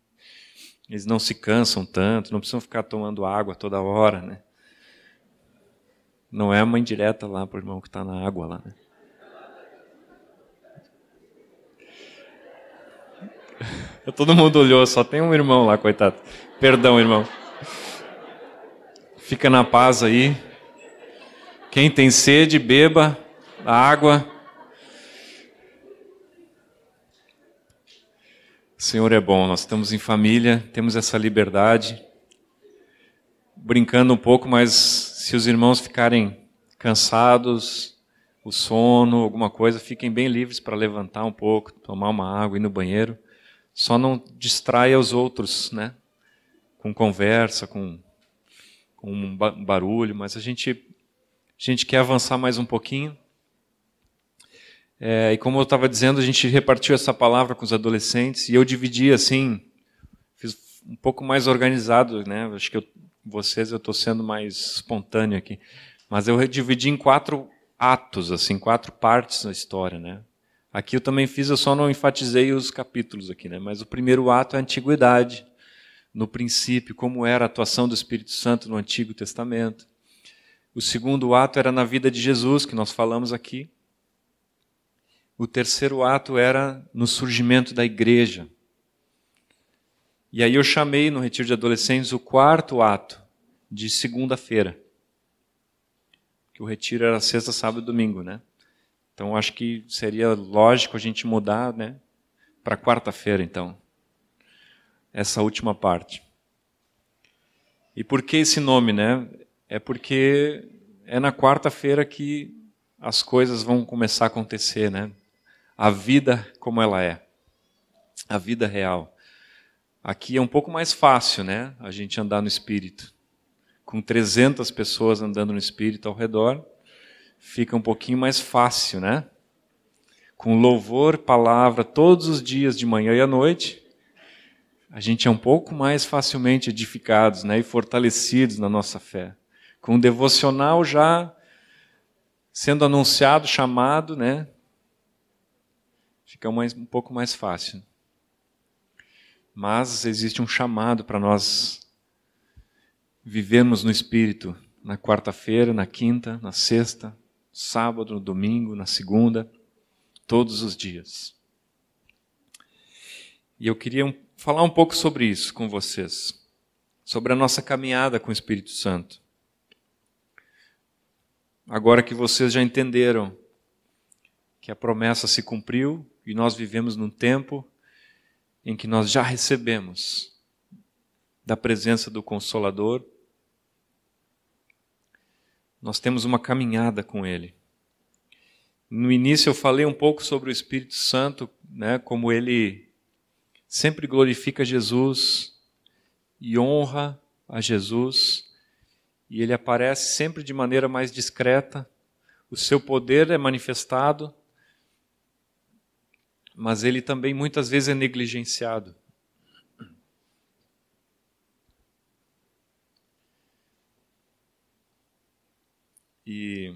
Eles não se cansam tanto, não precisam ficar tomando água toda hora, né? Não é uma indireta lá para o irmão que está na água lá, né? Todo mundo olhou, só tem um irmão lá, coitado. Perdão, irmão. Fica na paz aí. Quem tem sede, beba a água. O Senhor é bom, nós estamos em família, temos essa liberdade. Brincando um pouco, mas se os irmãos ficarem cansados, o sono, alguma coisa, fiquem bem livres para levantar um pouco, tomar uma água, ir no banheiro. Só não distraia os outros, né? Com conversa, com, com um barulho, mas a gente, a gente quer avançar mais um pouquinho. É, e como eu estava dizendo, a gente repartiu essa palavra com os adolescentes e eu dividi assim, fiz um pouco mais organizado, né? Acho que eu, vocês eu estou sendo mais espontâneo aqui, mas eu dividi em quatro atos, assim, quatro partes da história, né? Aqui eu também fiz, eu só não enfatizei os capítulos aqui, né? Mas o primeiro ato é a antiguidade, no princípio, como era a atuação do Espírito Santo no Antigo Testamento. O segundo ato era na vida de Jesus, que nós falamos aqui. O terceiro ato era no surgimento da igreja. E aí eu chamei no retiro de adolescentes o quarto ato de segunda-feira. Que o retiro era sexta, sábado e domingo, né? Então acho que seria lógico a gente mudar, né, para quarta-feira, então. Essa última parte. E por que esse nome, né? É porque é na quarta-feira que as coisas vão começar a acontecer, né? A vida como ela é. A vida real. Aqui é um pouco mais fácil, né? A gente andar no espírito. Com 300 pessoas andando no espírito ao redor, fica um pouquinho mais fácil, né? Com louvor, palavra, todos os dias, de manhã e à noite, a gente é um pouco mais facilmente edificados né? e fortalecidos na nossa fé. Com o devocional já sendo anunciado, chamado, né? Fica mais, um pouco mais fácil. Mas existe um chamado para nós vivermos no Espírito na quarta-feira, na quinta, na sexta, sábado, no domingo, na segunda, todos os dias. E eu queria falar um pouco sobre isso com vocês, sobre a nossa caminhada com o Espírito Santo. Agora que vocês já entenderam que a promessa se cumpriu e nós vivemos num tempo em que nós já recebemos da presença do Consolador, nós temos uma caminhada com Ele. No início eu falei um pouco sobre o Espírito Santo, né, como ele sempre glorifica Jesus e honra a Jesus, e ele aparece sempre de maneira mais discreta. O seu poder é manifestado, mas ele também muitas vezes é negligenciado. E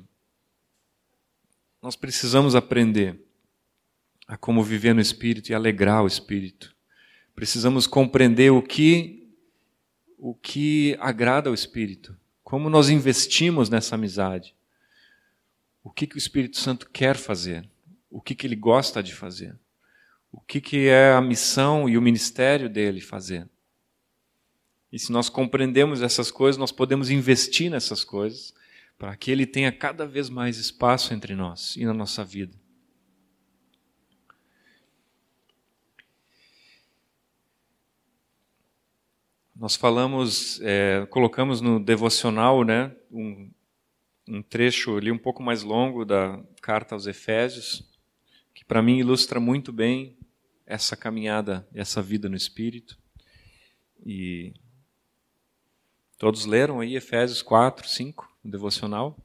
nós precisamos aprender a como viver no Espírito e alegrar o Espírito. Precisamos compreender o que o que agrada ao Espírito, como nós investimos nessa amizade, o que, que o Espírito Santo quer fazer, o que, que ele gosta de fazer, o que, que é a missão e o ministério dele fazer. E se nós compreendemos essas coisas, nós podemos investir nessas coisas para que Ele tenha cada vez mais espaço entre nós e na nossa vida. Nós falamos, é, colocamos no devocional, né, um, um trecho ali um pouco mais longo da carta aos Efésios, que para mim ilustra muito bem essa caminhada, essa vida no Espírito. E todos leram aí Efésios 4, 5, no devocional?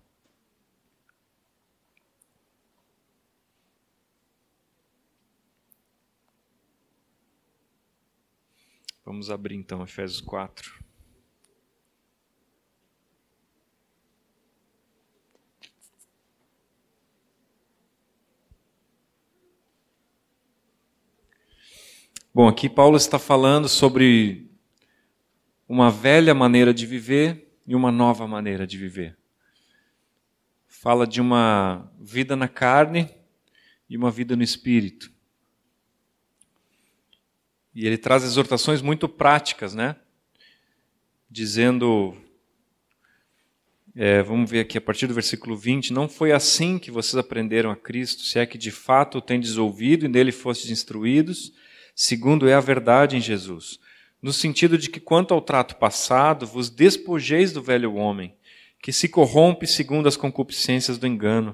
Vamos abrir então Efésios 4. Bom, aqui Paulo está falando sobre uma velha maneira de viver e uma nova maneira de viver. Fala de uma vida na carne e uma vida no espírito. E ele traz exortações muito práticas, né? Dizendo, é, vamos ver aqui a partir do versículo 20: Não foi assim que vocês aprenderam a Cristo, se é que de fato o tendes ouvido e nele fostes instruídos, segundo é a verdade em Jesus. No sentido de que, quanto ao trato passado, vos despojeis do velho homem, que se corrompe segundo as concupiscências do engano,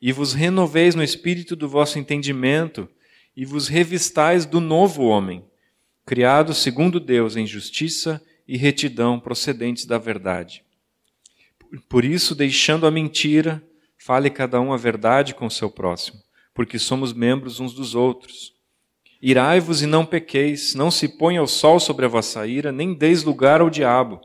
e vos renoveis no espírito do vosso entendimento e vos revistais do novo homem, criado segundo Deus em justiça e retidão procedentes da verdade. Por isso, deixando a mentira, fale cada um a verdade com o seu próximo, porque somos membros uns dos outros. Irai-vos e não pequeis, não se ponha o sol sobre a vossa ira, nem deis lugar ao diabo.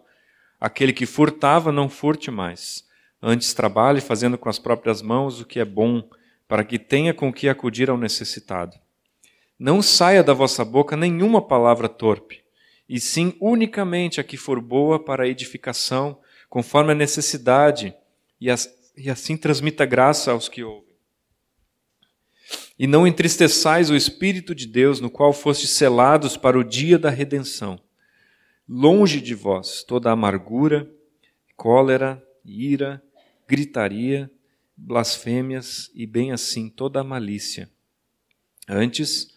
Aquele que furtava, não furte mais. Antes trabalhe fazendo com as próprias mãos o que é bom, para que tenha com que acudir ao necessitado. Não saia da vossa boca nenhuma palavra torpe, e sim unicamente a que for boa para a edificação, conforme a necessidade, e, assim transmita graça aos que ouvem. E não entristeçais o Espírito de Deus, no qual fostes selados para o dia da redenção. Longe de vós toda amargura, cólera, ira, gritaria, blasfêmias e bem assim toda malícia. Antes,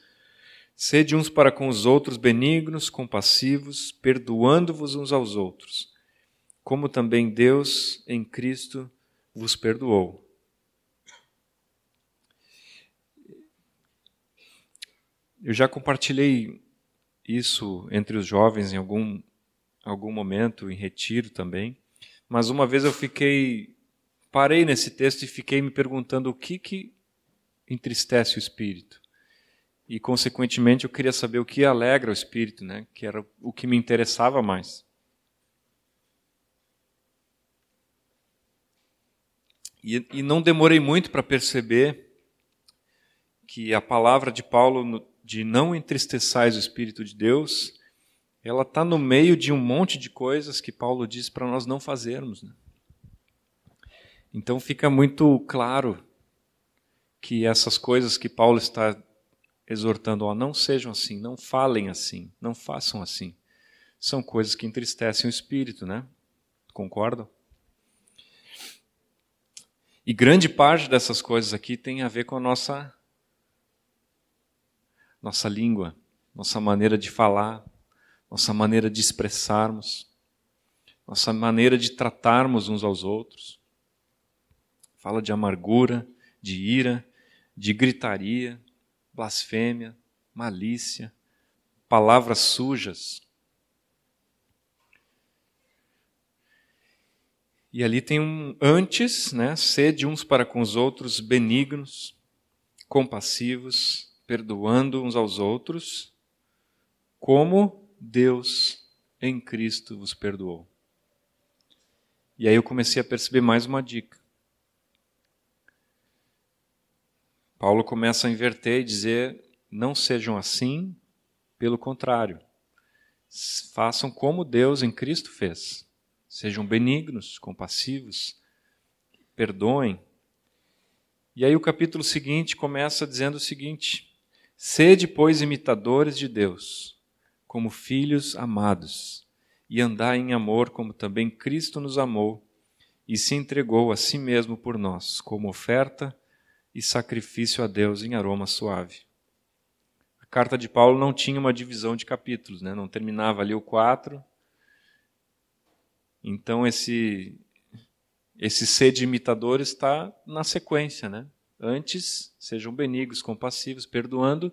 Sede uns para com os outros benignos, compassivos, perdoando-vos uns aos outros, como também Deus em Cristo vos perdoou. Eu já compartilhei isso entre os jovens em algum, algum momento, em retiro também, mas uma vez eu fiquei, parei nesse texto e fiquei me perguntando o que, que entristece o espírito e consequentemente eu queria saber o que alegra o espírito, né? Que era o que me interessava mais. E, e não demorei muito para perceber que a palavra de Paulo de não entristeçais o espírito de Deus, ela está no meio de um monte de coisas que Paulo diz para nós não fazermos. Né? Então fica muito claro que essas coisas que Paulo está exortando, ó, não sejam assim, não falem assim, não façam assim. São coisas que entristecem o espírito, né? Concordam? E grande parte dessas coisas aqui tem a ver com a nossa nossa língua, nossa maneira de falar, nossa maneira de expressarmos, nossa maneira de tratarmos uns aos outros. Fala de amargura, de ira, de gritaria, blasfêmia, malícia, palavras sujas. E ali tem um antes, né? Sede uns para com os outros benignos, compassivos, perdoando uns aos outros, como Deus em Cristo vos perdoou. E aí eu comecei a perceber mais uma dica. Paulo começa a inverter e dizer: não sejam assim, pelo contrário, façam como Deus em Cristo fez. Sejam benignos, compassivos, perdoem. E aí o capítulo seguinte começa dizendo o seguinte: Sede, pois, imitadores de Deus, como filhos amados, e andai em amor como também Cristo nos amou e se entregou a si mesmo por nós, como oferta e sacrifício a Deus em aroma suave. A carta de Paulo não tinha uma divisão de capítulos, né? não terminava ali o 4 Então esse esse ser de imitador está na sequência, né? Antes, sejam benignos, compassivos, perdoando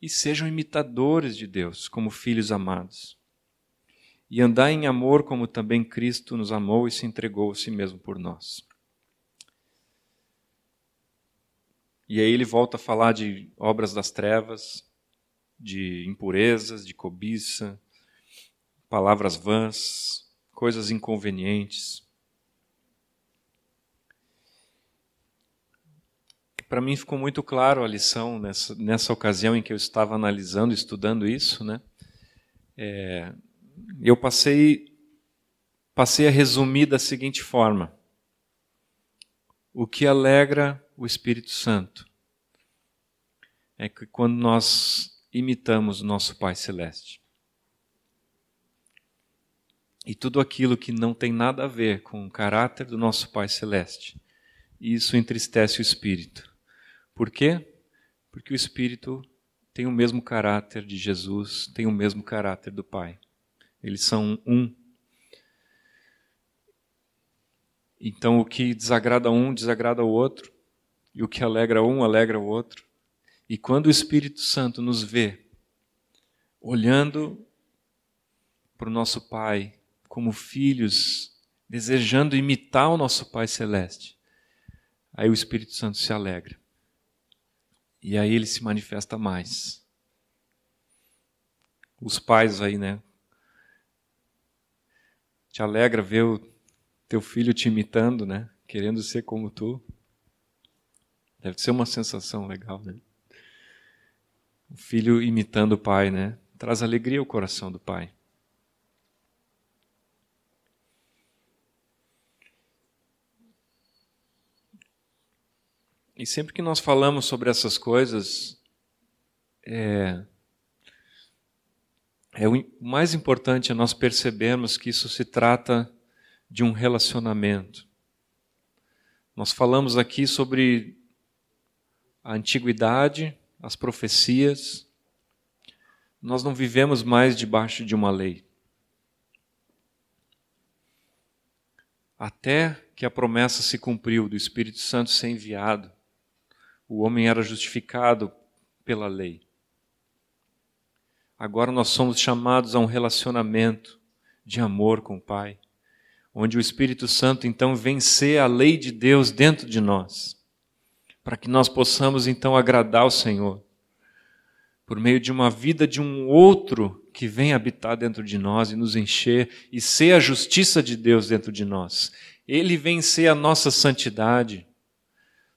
e sejam imitadores de Deus, como filhos amados. E andar em amor como também Cristo nos amou e se entregou a si mesmo por nós. E aí ele volta a falar de obras das trevas, de impurezas, de cobiça, palavras vãs, coisas inconvenientes. Para mim ficou muito claro a lição nessa, nessa ocasião em que eu estava analisando, estudando isso, né? É, eu passei passei a resumir da seguinte forma: o que alegra o Espírito Santo é que quando nós imitamos nosso Pai Celeste, e tudo aquilo que não tem nada a ver com o caráter do nosso Pai Celeste, isso entristece o espírito. Por quê? Porque o espírito tem o mesmo caráter de Jesus, tem o mesmo caráter do Pai. Eles são um. Então o que desagrada um, desagrada o outro, e o que alegra um, alegra o outro. E quando o Espírito Santo nos vê olhando para o nosso Pai, como filhos, desejando imitar o nosso Pai Celeste, aí o Espírito Santo se alegra. E aí ele se manifesta mais. Os pais aí, né? Te alegra ver o teu filho te imitando, né? Querendo ser como tu. Deve ser uma sensação legal, né? O filho imitando o pai, né? Traz alegria ao coração do pai. E sempre que nós falamos sobre essas coisas, é, é o mais importante é nós percebermos que isso se trata de um relacionamento. Nós falamos aqui sobre a antiguidade, as profecias. Nós não vivemos mais debaixo de uma lei. Até que a promessa se cumpriu do Espírito Santo ser enviado, o homem era justificado pela lei. Agora nós somos chamados a um relacionamento de amor com o Pai, onde o Espírito Santo então vencer a lei de Deus dentro de nós, para que nós possamos então agradar o Senhor, por meio de uma vida de um outro que vem habitar dentro de nós e nos encher e ser a justiça de Deus dentro de nós. Ele vem ser a nossa santidade.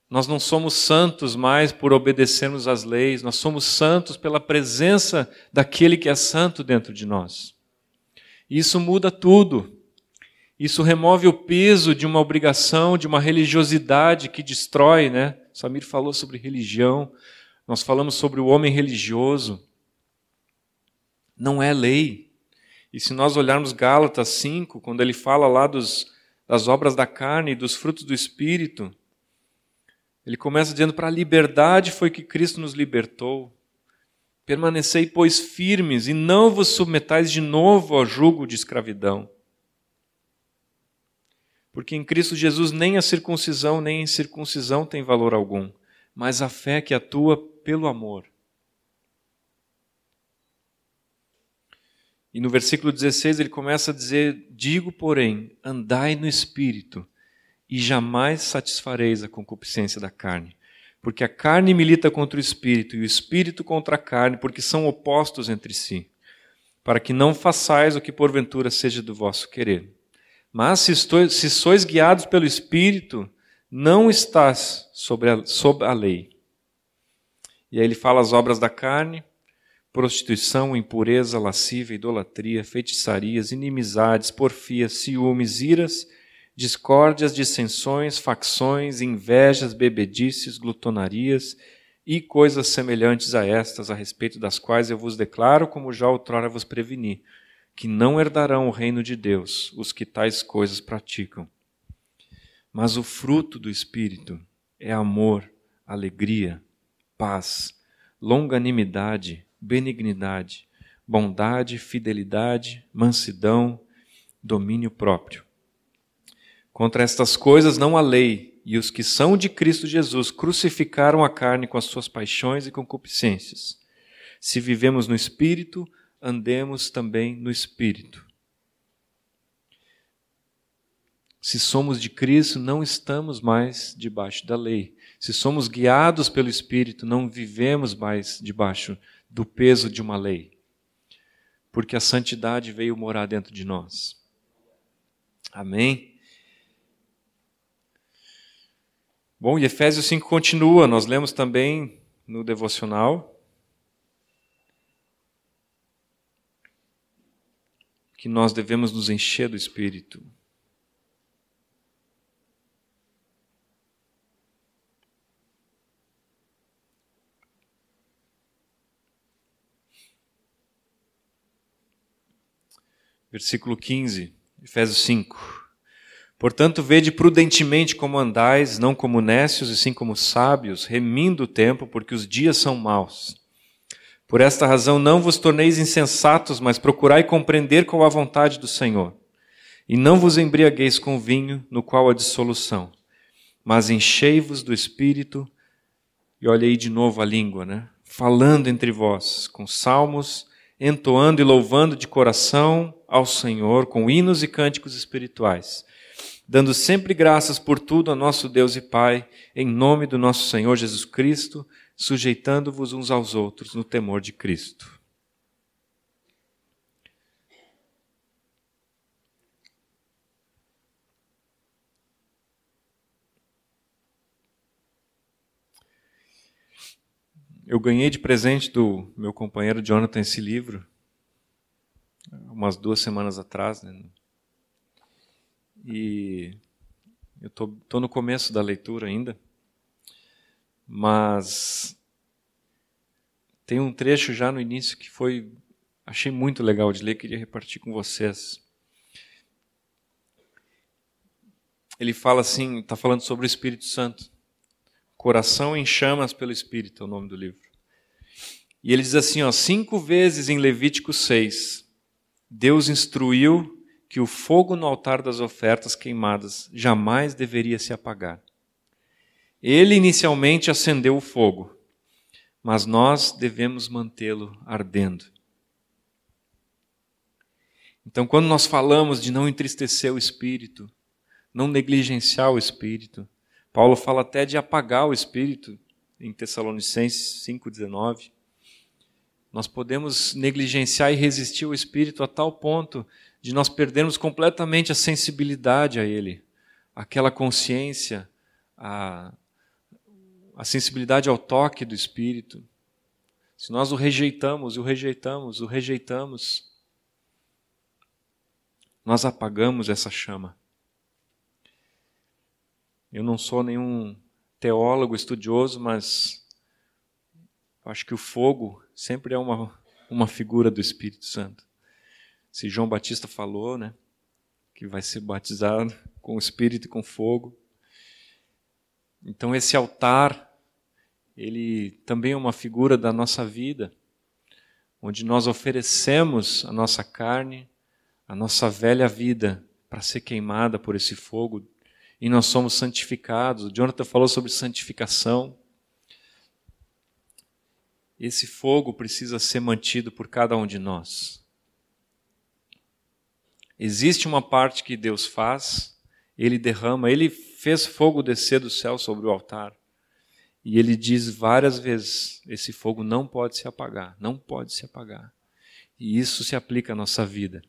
Nós não somos santos mais por obedecermos às leis, nós somos santos pela presença daquele que é santo dentro de nós. Isso muda tudo. Isso remove o peso de uma obrigação, de uma religiosidade que destrói, né? Samir falou sobre religião, nós falamos sobre o homem religioso. Não é lei. E se nós olharmos Gálatas 5, quando ele fala lá dos, das obras da carne e dos frutos do espírito, ele começa dizendo: Para a liberdade foi que Cristo nos libertou. Permanecei, pois, firmes e não vos submetais de novo ao jugo de escravidão. Porque em Cristo Jesus nem a circuncisão nem a incircuncisão tem valor algum, mas a fé que atua pelo amor. E no versículo 16 ele começa a dizer: Digo, porém, andai no espírito e jamais satisfareis a concupiscência da carne. Porque a carne milita contra o espírito e o espírito contra a carne, porque são opostos entre si, para que não façais o que porventura seja do vosso querer. Mas se, estou, se sois guiados pelo espírito, não estás sobre a, sobre a lei. E aí ele fala as obras da carne, prostituição, impureza, lascívia, idolatria, feitiçarias, inimizades, porfias, ciúmes, iras, discórdias, dissensões, facções, invejas, bebedices, glutonarias e coisas semelhantes a estas, a respeito das quais eu vos declaro, como já outrora vos preveni, que não herdarão o reino de Deus os que tais coisas praticam. Mas o fruto do Espírito é amor, alegria, paz, longanimidade, benignidade, bondade, fidelidade, mansidão, domínio próprio. Contra estas coisas não há lei, e os que são de Cristo Jesus crucificaram a carne com as suas paixões e concupiscências. Se vivemos no Espírito, andemos também no Espírito. Se somos de Cristo, não estamos mais debaixo da lei. Se somos guiados pelo Espírito, não vivemos mais debaixo do peso de uma lei. Porque a santidade veio morar dentro de nós. Amém? Bom, e Efésios 5 continua, nós lemos também no devocional. Que nós devemos nos encher do Espírito. Versículo 15, Efésios 5. Portanto, vede prudentemente como andais, não como nécios, e sim como sábios, remindo o tempo, porque os dias são maus. Por esta razão, não vos torneis insensatos, mas procurai compreender qual a vontade do Senhor. E não vos embriagueis com vinho, no qual há dissolução, mas enchei-vos do Espírito, e olhei de novo a língua, né? Falando entre vós, com salmos, entoando e louvando de coração ao Senhor, com hinos e cânticos espirituais dando sempre graças por tudo a nosso Deus e Pai, em nome do nosso Senhor Jesus Cristo, sujeitando-vos uns aos outros no temor de Cristo. Eu ganhei de presente do meu companheiro Jonathan esse livro, umas duas semanas atrás, né? E eu estou no começo da leitura ainda, mas tem um trecho já no início que foi achei muito legal de ler, queria repartir com vocês. Ele fala assim, está falando sobre o Espírito Santo. Coração em chamas pelo Espírito é o nome do livro. E ele diz assim, ó, cinco vezes em Levítico 6, Deus instruiu que o fogo no altar das ofertas queimadas jamais deveria se apagar. Ele inicialmente acendeu o fogo, mas nós devemos mantê-lo ardendo. Então, quando nós falamos de não entristecer o espírito, não negligenciar o espírito, Paulo fala até de apagar o espírito em Tessalonicenses 5:19. Nós podemos negligenciar e resistir ao espírito a tal ponto de nós perdermos completamente a sensibilidade a Ele, aquela consciência, a, a sensibilidade ao toque do Espírito. Se nós o rejeitamos, o rejeitamos, o rejeitamos, nós apagamos essa chama. Eu não sou nenhum teólogo estudioso, mas acho que o fogo sempre é uma, uma figura do Espírito Santo se João Batista falou, né, que vai ser batizado com o Espírito e com fogo. Então esse altar, ele também é uma figura da nossa vida, onde nós oferecemos a nossa carne, a nossa velha vida para ser queimada por esse fogo e nós somos santificados. O Jonathan falou sobre santificação. Esse fogo precisa ser mantido por cada um de nós. Existe uma parte que Deus faz, ele derrama, ele fez fogo descer do céu sobre o altar. E ele diz várias vezes: esse fogo não pode se apagar, não pode se apagar. E isso se aplica à nossa vida.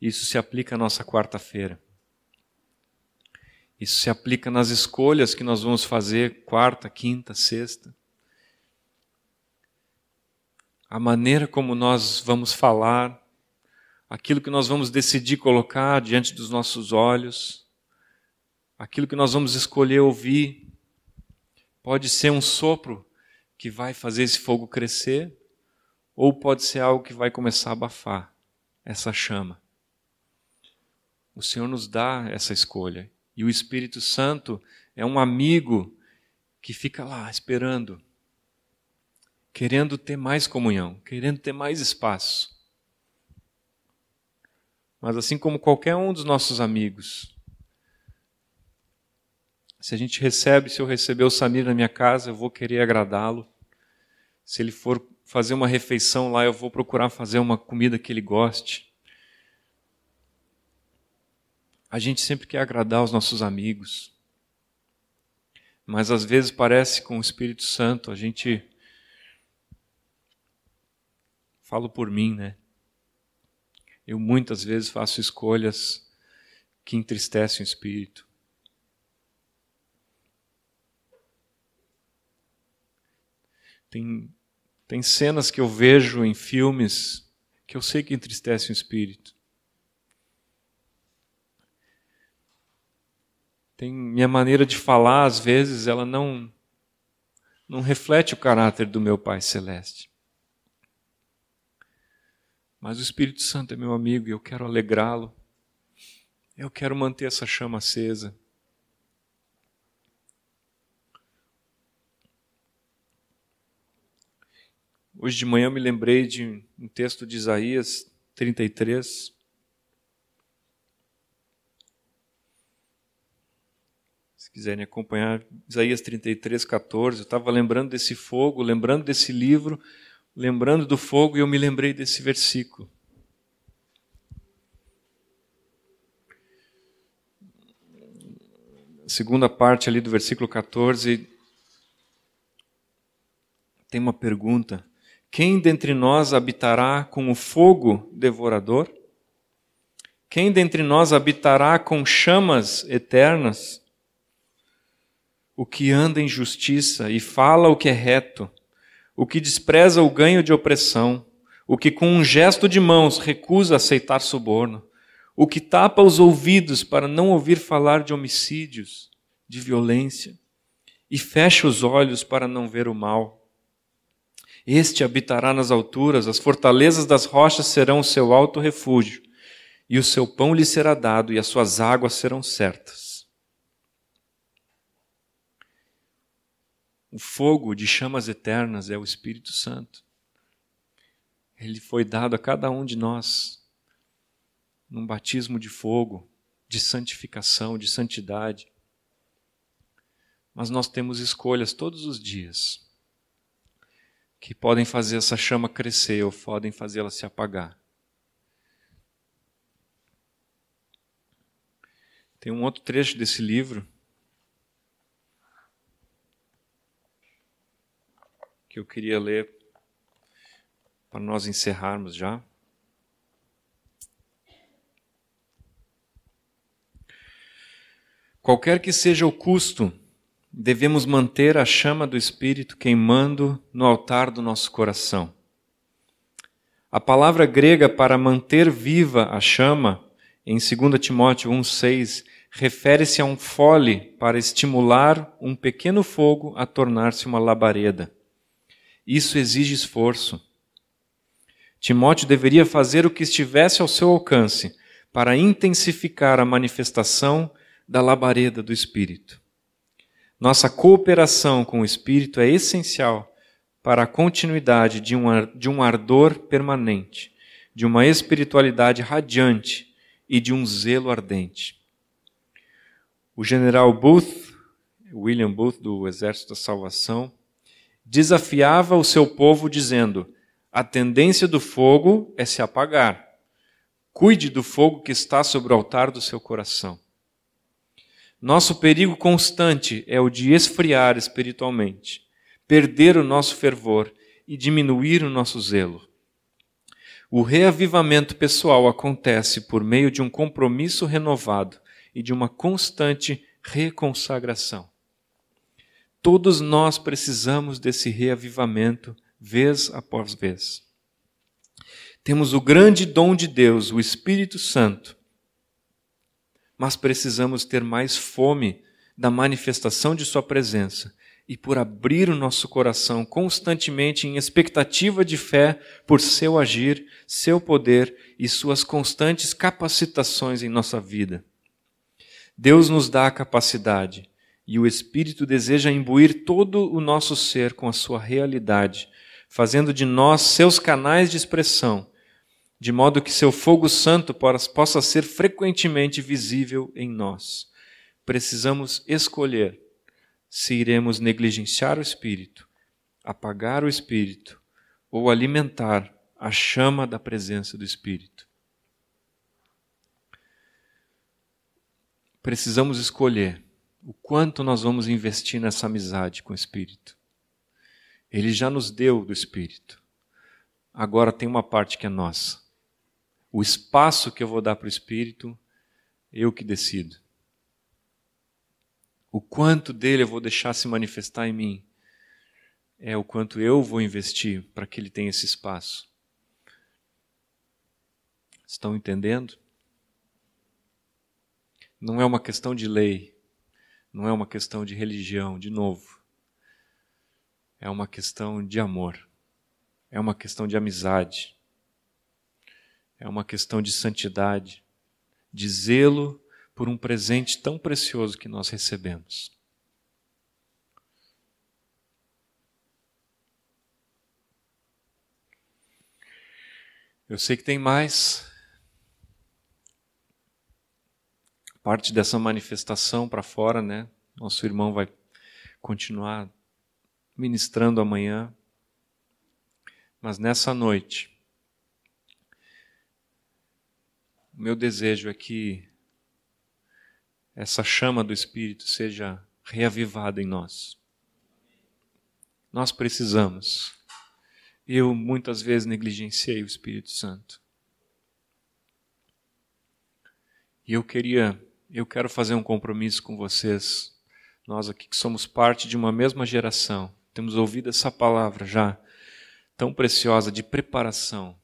Isso se aplica à nossa quarta-feira. Isso se aplica nas escolhas que nós vamos fazer quarta, quinta, sexta. A maneira como nós vamos falar, aquilo que nós vamos decidir colocar diante dos nossos olhos, aquilo que nós vamos escolher ouvir, pode ser um sopro que vai fazer esse fogo crescer, ou pode ser algo que vai começar a abafar essa chama. O Senhor nos dá essa escolha. E o Espírito Santo é um amigo que fica lá esperando, querendo ter mais comunhão, querendo ter mais espaço. Mas assim como qualquer um dos nossos amigos, se a gente recebe, se eu receber o Samir na minha casa, eu vou querer agradá-lo. Se ele for fazer uma refeição lá, eu vou procurar fazer uma comida que ele goste. A gente sempre quer agradar os nossos amigos. Mas às vezes parece com o Espírito Santo, a gente. Falo por mim, né? Eu muitas vezes faço escolhas que entristecem o espírito. Tem, tem cenas que eu vejo em filmes que eu sei que entristecem o espírito. Tem minha maneira de falar, às vezes, ela não não reflete o caráter do meu Pai celeste. Mas o Espírito Santo é meu amigo e eu quero alegrá-lo. Eu quero manter essa chama acesa. Hoje de manhã eu me lembrei de um texto de Isaías 33. Se quiserem acompanhar, Isaías 33, 14. Eu estava lembrando desse fogo, lembrando desse livro, lembrando do fogo, e eu me lembrei desse versículo. segunda parte ali do versículo 14 tem uma pergunta. Quem dentre nós habitará com o fogo devorador? Quem dentre nós habitará com chamas eternas? O que anda em justiça e fala o que é reto, o que despreza o ganho de opressão, o que com um gesto de mãos recusa aceitar suborno, o que tapa os ouvidos para não ouvir falar de homicídios, de violência, e fecha os olhos para não ver o mal este habitará nas alturas, as fortalezas das rochas serão o seu alto refúgio, e o seu pão lhe será dado, e as suas águas serão certas. O fogo de chamas eternas é o Espírito Santo. Ele foi dado a cada um de nós num batismo de fogo, de santificação, de santidade. Mas nós temos escolhas todos os dias que podem fazer essa chama crescer ou podem fazê-la se apagar. Tem um outro trecho desse livro que eu queria ler para nós encerrarmos já. Qualquer que seja o custo devemos manter a chama do Espírito queimando no altar do nosso coração. A palavra grega para manter viva a chama, em 2 Timóteo 1,6, refere-se a um fole para estimular um pequeno fogo a tornar-se uma labareda. Isso exige esforço. Timóteo deveria fazer o que estivesse ao seu alcance para intensificar a manifestação da labareda do Espírito. Nossa cooperação com o Espírito é essencial para a continuidade de um, ardor permanente, de uma espiritualidade radiante e de um zelo ardente. O general Booth, William Booth, do Exército da Salvação, desafiava o seu povo dizendo: a tendência do fogo é se apagar. Cuide do fogo que está sobre o altar do seu coração. Nosso perigo constante é o de esfriar espiritualmente, perder o nosso fervor e diminuir o nosso zelo. O reavivamento pessoal acontece por meio de um compromisso renovado e de uma constante reconsagração. Todos nós precisamos desse reavivamento vez após vez. Temos o grande dom de Deus, o Espírito Santo, mas precisamos ter mais fome da manifestação de Sua presença e por abrir o nosso coração constantemente em expectativa de fé por seu agir, seu poder e suas constantes capacitações em nossa vida. Deus nos dá a capacidade e o Espírito deseja imbuir todo o nosso ser com a sua realidade, fazendo de nós seus canais de expressão de modo que seu fogo santo possa ser frequentemente visível em nós. Precisamos escolher se iremos negligenciar o Espírito, apagar o Espírito ou alimentar a chama da presença do Espírito. Precisamos escolher o quanto nós vamos investir nessa amizade com o Espírito. Ele já nos deu do Espírito. Agora tem uma parte que é nossa. O espaço que eu vou dar para o Espírito, eu que decido. O quanto dele eu vou deixar se manifestar em mim é o quanto eu vou investir para que ele tenha esse espaço. Estão entendendo? Não é uma questão de lei, não é uma questão de religião, de novo. É uma questão de amor, é uma questão de amizade, é uma questão de santidade, de zelo por um presente tão precioso que nós recebemos. Eu sei que tem mais. Parte dessa manifestação para fora, né? Nosso irmão vai continuar ministrando amanhã. Mas nessa noite, o meu desejo é que essa chama do Espírito seja reavivada em nós. Nós precisamos. Eu muitas vezes negligenciei o Espírito Santo. E eu queria, eu quero fazer um compromisso com vocês. Nós aqui que somos parte de uma mesma geração, temos ouvido essa palavra já tão preciosa de preparação.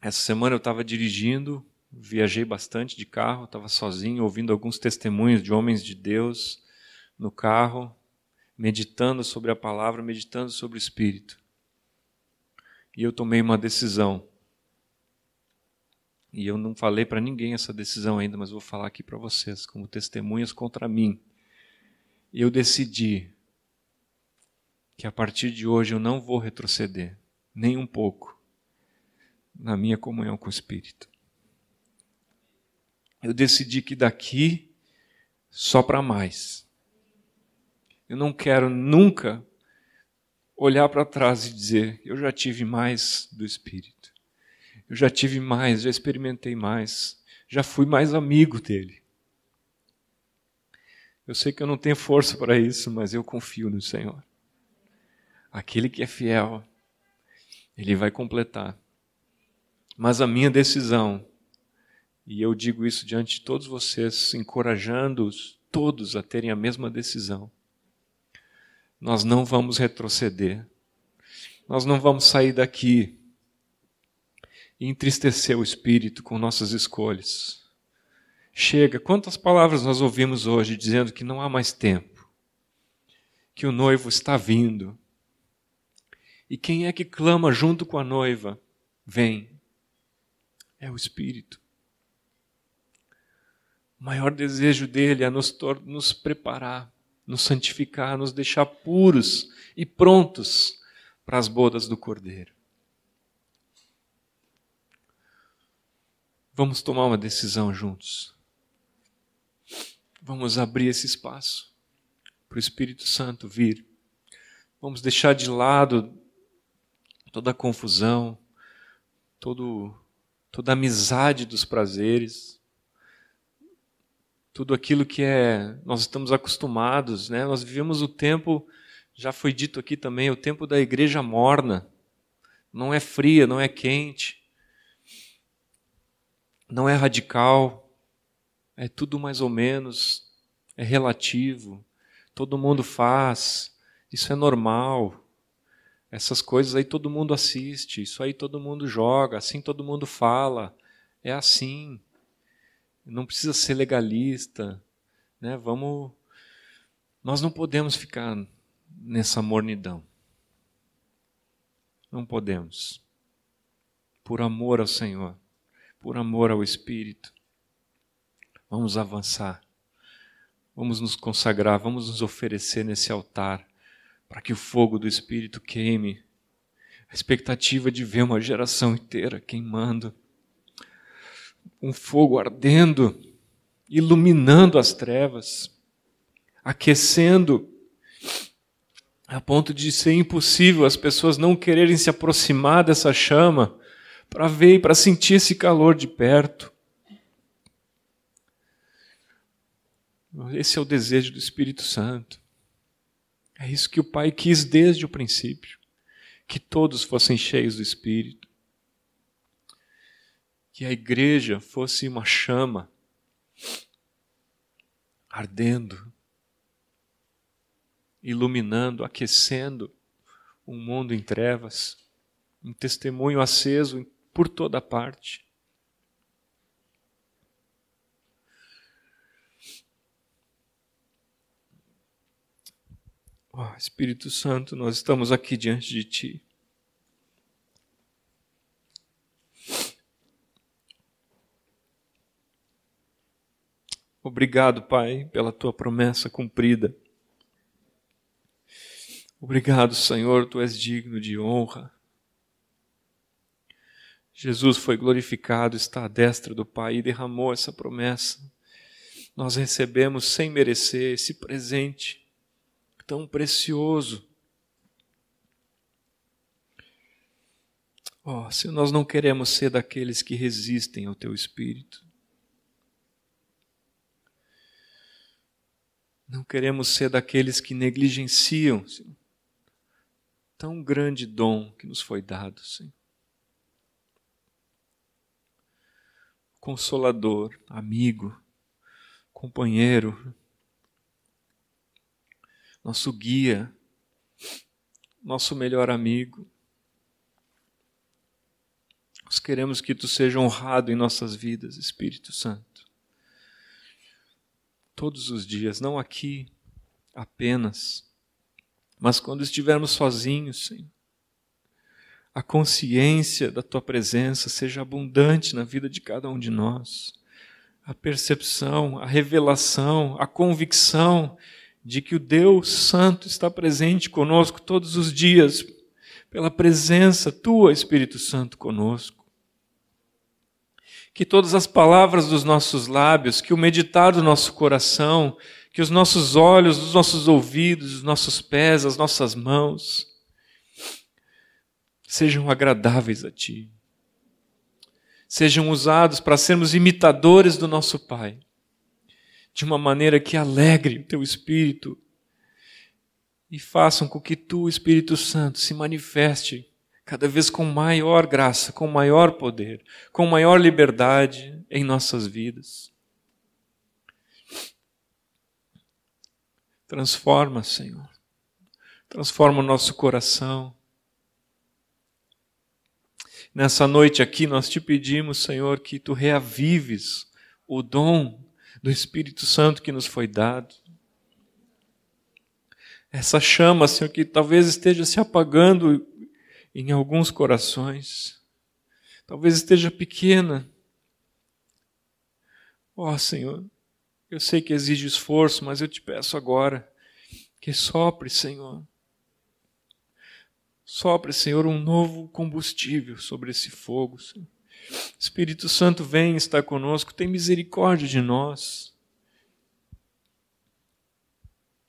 Essa semana eu estava dirigindo viajei bastante de carro, estava sozinho, ouvindo alguns testemunhos de homens de Deus no carro, meditando sobre a palavra, meditando sobre o Espírito. E eu tomei uma decisão. E eu não falei para ninguém essa decisão ainda, mas vou falar aqui para vocês, como testemunhas contra mim. Eu decidi que a partir de hoje eu não vou retroceder, nem um pouco, na minha comunhão com o Espírito eu decidi que daqui só para mais. Eu não quero nunca olhar para trás e dizer: eu já tive mais do Espírito. Eu já tive mais, já experimentei mais, já fui mais amigo dele. Eu sei que eu não tenho força para isso, mas eu confio no Senhor. Aquele que é fiel, ele vai completar. Mas a minha decisão e eu digo isso diante de todos vocês, encorajando-os todos a terem a mesma decisão. Nós não vamos retroceder. Nós não vamos sair daqui e entristecer o espírito com nossas escolhas. Chega, quantas palavras nós ouvimos hoje dizendo que não há mais tempo, que o noivo está vindo. E quem é que clama junto com a noiva? Vem. É o Espírito. O maior desejo dele é nos, nos preparar, nos santificar, nos deixar puros e prontos para as bodas do Cordeiro. Vamos tomar uma decisão juntos. Vamos abrir esse espaço para o Espírito Santo vir. Vamos deixar de lado toda a confusão, todo, toda a amizade dos prazeres tudo aquilo que é nós estamos acostumados, né? Nós vivemos o tempo, já foi dito aqui também, o tempo da igreja morna. Não é fria, não é quente. Não é radical. É tudo mais ou menos, é relativo. Todo mundo faz. Isso é normal. Essas coisas aí todo mundo assiste, isso aí todo mundo joga, assim todo mundo fala. É assim não precisa ser legalista, né? Vamos nós não podemos ficar nessa mornidão. Não podemos. Por amor ao Senhor, por amor ao Espírito. Vamos avançar. Vamos nos consagrar, vamos nos oferecer nesse altar para que o fogo do Espírito queime a expectativa de ver uma geração inteira queimando, um fogo ardendo, iluminando as trevas, aquecendo, a ponto de ser impossível as pessoas não quererem se aproximar dessa chama para ver e para sentir esse calor de perto. Esse é o desejo do Espírito Santo. É isso que o Pai quis desde o princípio que todos fossem cheios do Espírito, que a igreja fosse uma chama ardendo, iluminando, aquecendo um mundo em trevas, um testemunho aceso por toda parte. Oh, Espírito Santo, nós estamos aqui diante de Ti. Obrigado, Pai, pela Tua promessa cumprida. Obrigado, Senhor, Tu és digno de honra. Jesus foi glorificado, está à destra do Pai e derramou essa promessa. Nós recebemos sem merecer esse presente tão precioso. Oh, se nós não queremos ser daqueles que resistem ao teu espírito, não queremos ser daqueles que negligenciam Senhor, tão grande dom que nos foi dado, Senhor. Consolador, amigo, companheiro, nosso guia, nosso melhor amigo. Nós queremos que tu seja honrado em nossas vidas, Espírito Santo. Todos os dias, não aqui apenas, mas quando estivermos sozinhos, Senhor. A consciência da tua presença seja abundante na vida de cada um de nós. A percepção, a revelação, a convicção de que o Deus Santo está presente conosco todos os dias, pela presença tua, Espírito Santo, conosco. Que todas as palavras dos nossos lábios, que o meditar do nosso coração, que os nossos olhos, os nossos ouvidos, os nossos pés, as nossas mãos, sejam agradáveis a Ti. Sejam usados para sermos imitadores do nosso Pai de uma maneira que alegre o teu espírito e façam com que tu, Espírito Santo, se manifeste cada vez com maior graça, com maior poder, com maior liberdade em nossas vidas. Transforma, Senhor. Transforma o nosso coração. Nessa noite aqui nós te pedimos, Senhor, que tu reavives o dom do Espírito Santo que nos foi dado. Essa chama, Senhor, que talvez esteja se apagando em alguns corações, talvez esteja pequena. Ó oh, Senhor, eu sei que exige esforço, mas eu te peço agora que sopre, Senhor. Sopre, Senhor, um novo combustível sobre esse fogo, Senhor. Espírito Santo, vem estar conosco, tem misericórdia de nós.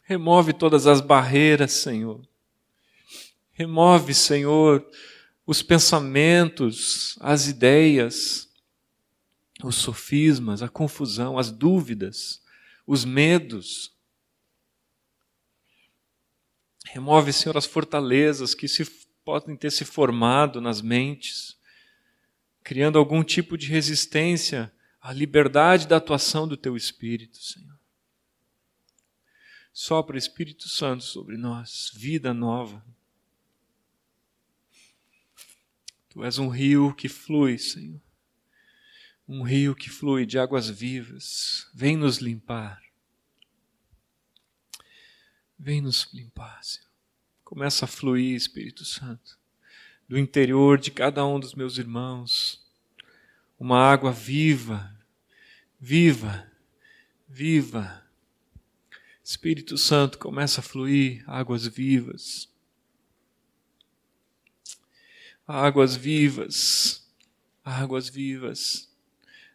Remove todas as barreiras, Senhor. Remove, Senhor, os pensamentos, as ideias, os sofismas, a confusão, as dúvidas, os medos. Remove, Senhor, as fortalezas que se, podem ter se formado nas mentes criando algum tipo de resistência à liberdade da atuação do teu Espírito, Senhor. Sopra Espírito Santo sobre nós, vida nova. Tu és um rio que flui, Senhor. Um rio que flui de águas vivas. Vem nos limpar. Vem nos limpar, Senhor. Começa a fluir, Espírito Santo do interior de cada um dos meus irmãos. Uma água viva, viva, viva. Espírito Santo começa a fluir águas vivas. águas vivas, águas vivas,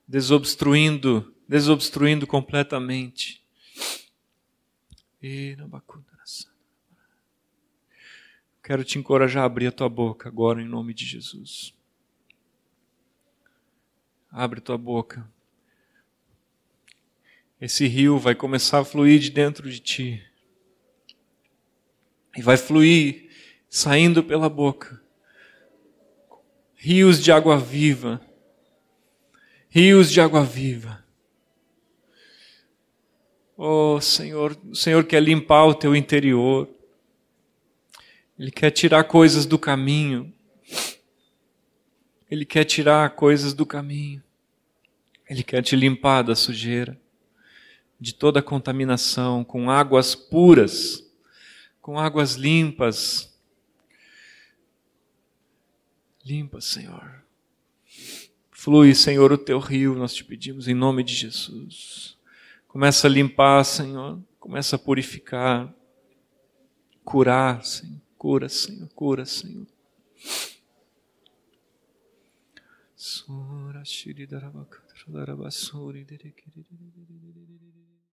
desobstruindo, desobstruindo completamente. E Quero te encorajar a abrir a tua boca agora em nome de Jesus. Abre tua boca. Esse rio vai começar a fluir de dentro de ti. E vai fluir saindo pela boca. Rios de água viva. Rios de água viva. Oh, Senhor, o Senhor quer limpar o teu interior. Ele quer tirar coisas do caminho. Ele quer tirar coisas do caminho. Ele quer te limpar da sujeira, de toda contaminação, com águas puras, com águas limpas. Limpa, Senhor. Flui, Senhor, o teu rio, nós te pedimos em nome de Jesus. Começa a limpar, Senhor. Começa a purificar. Curar, Senhor. Cura, Senhor, cura, Senhor. Sura Shri Darabakatra Darabasuri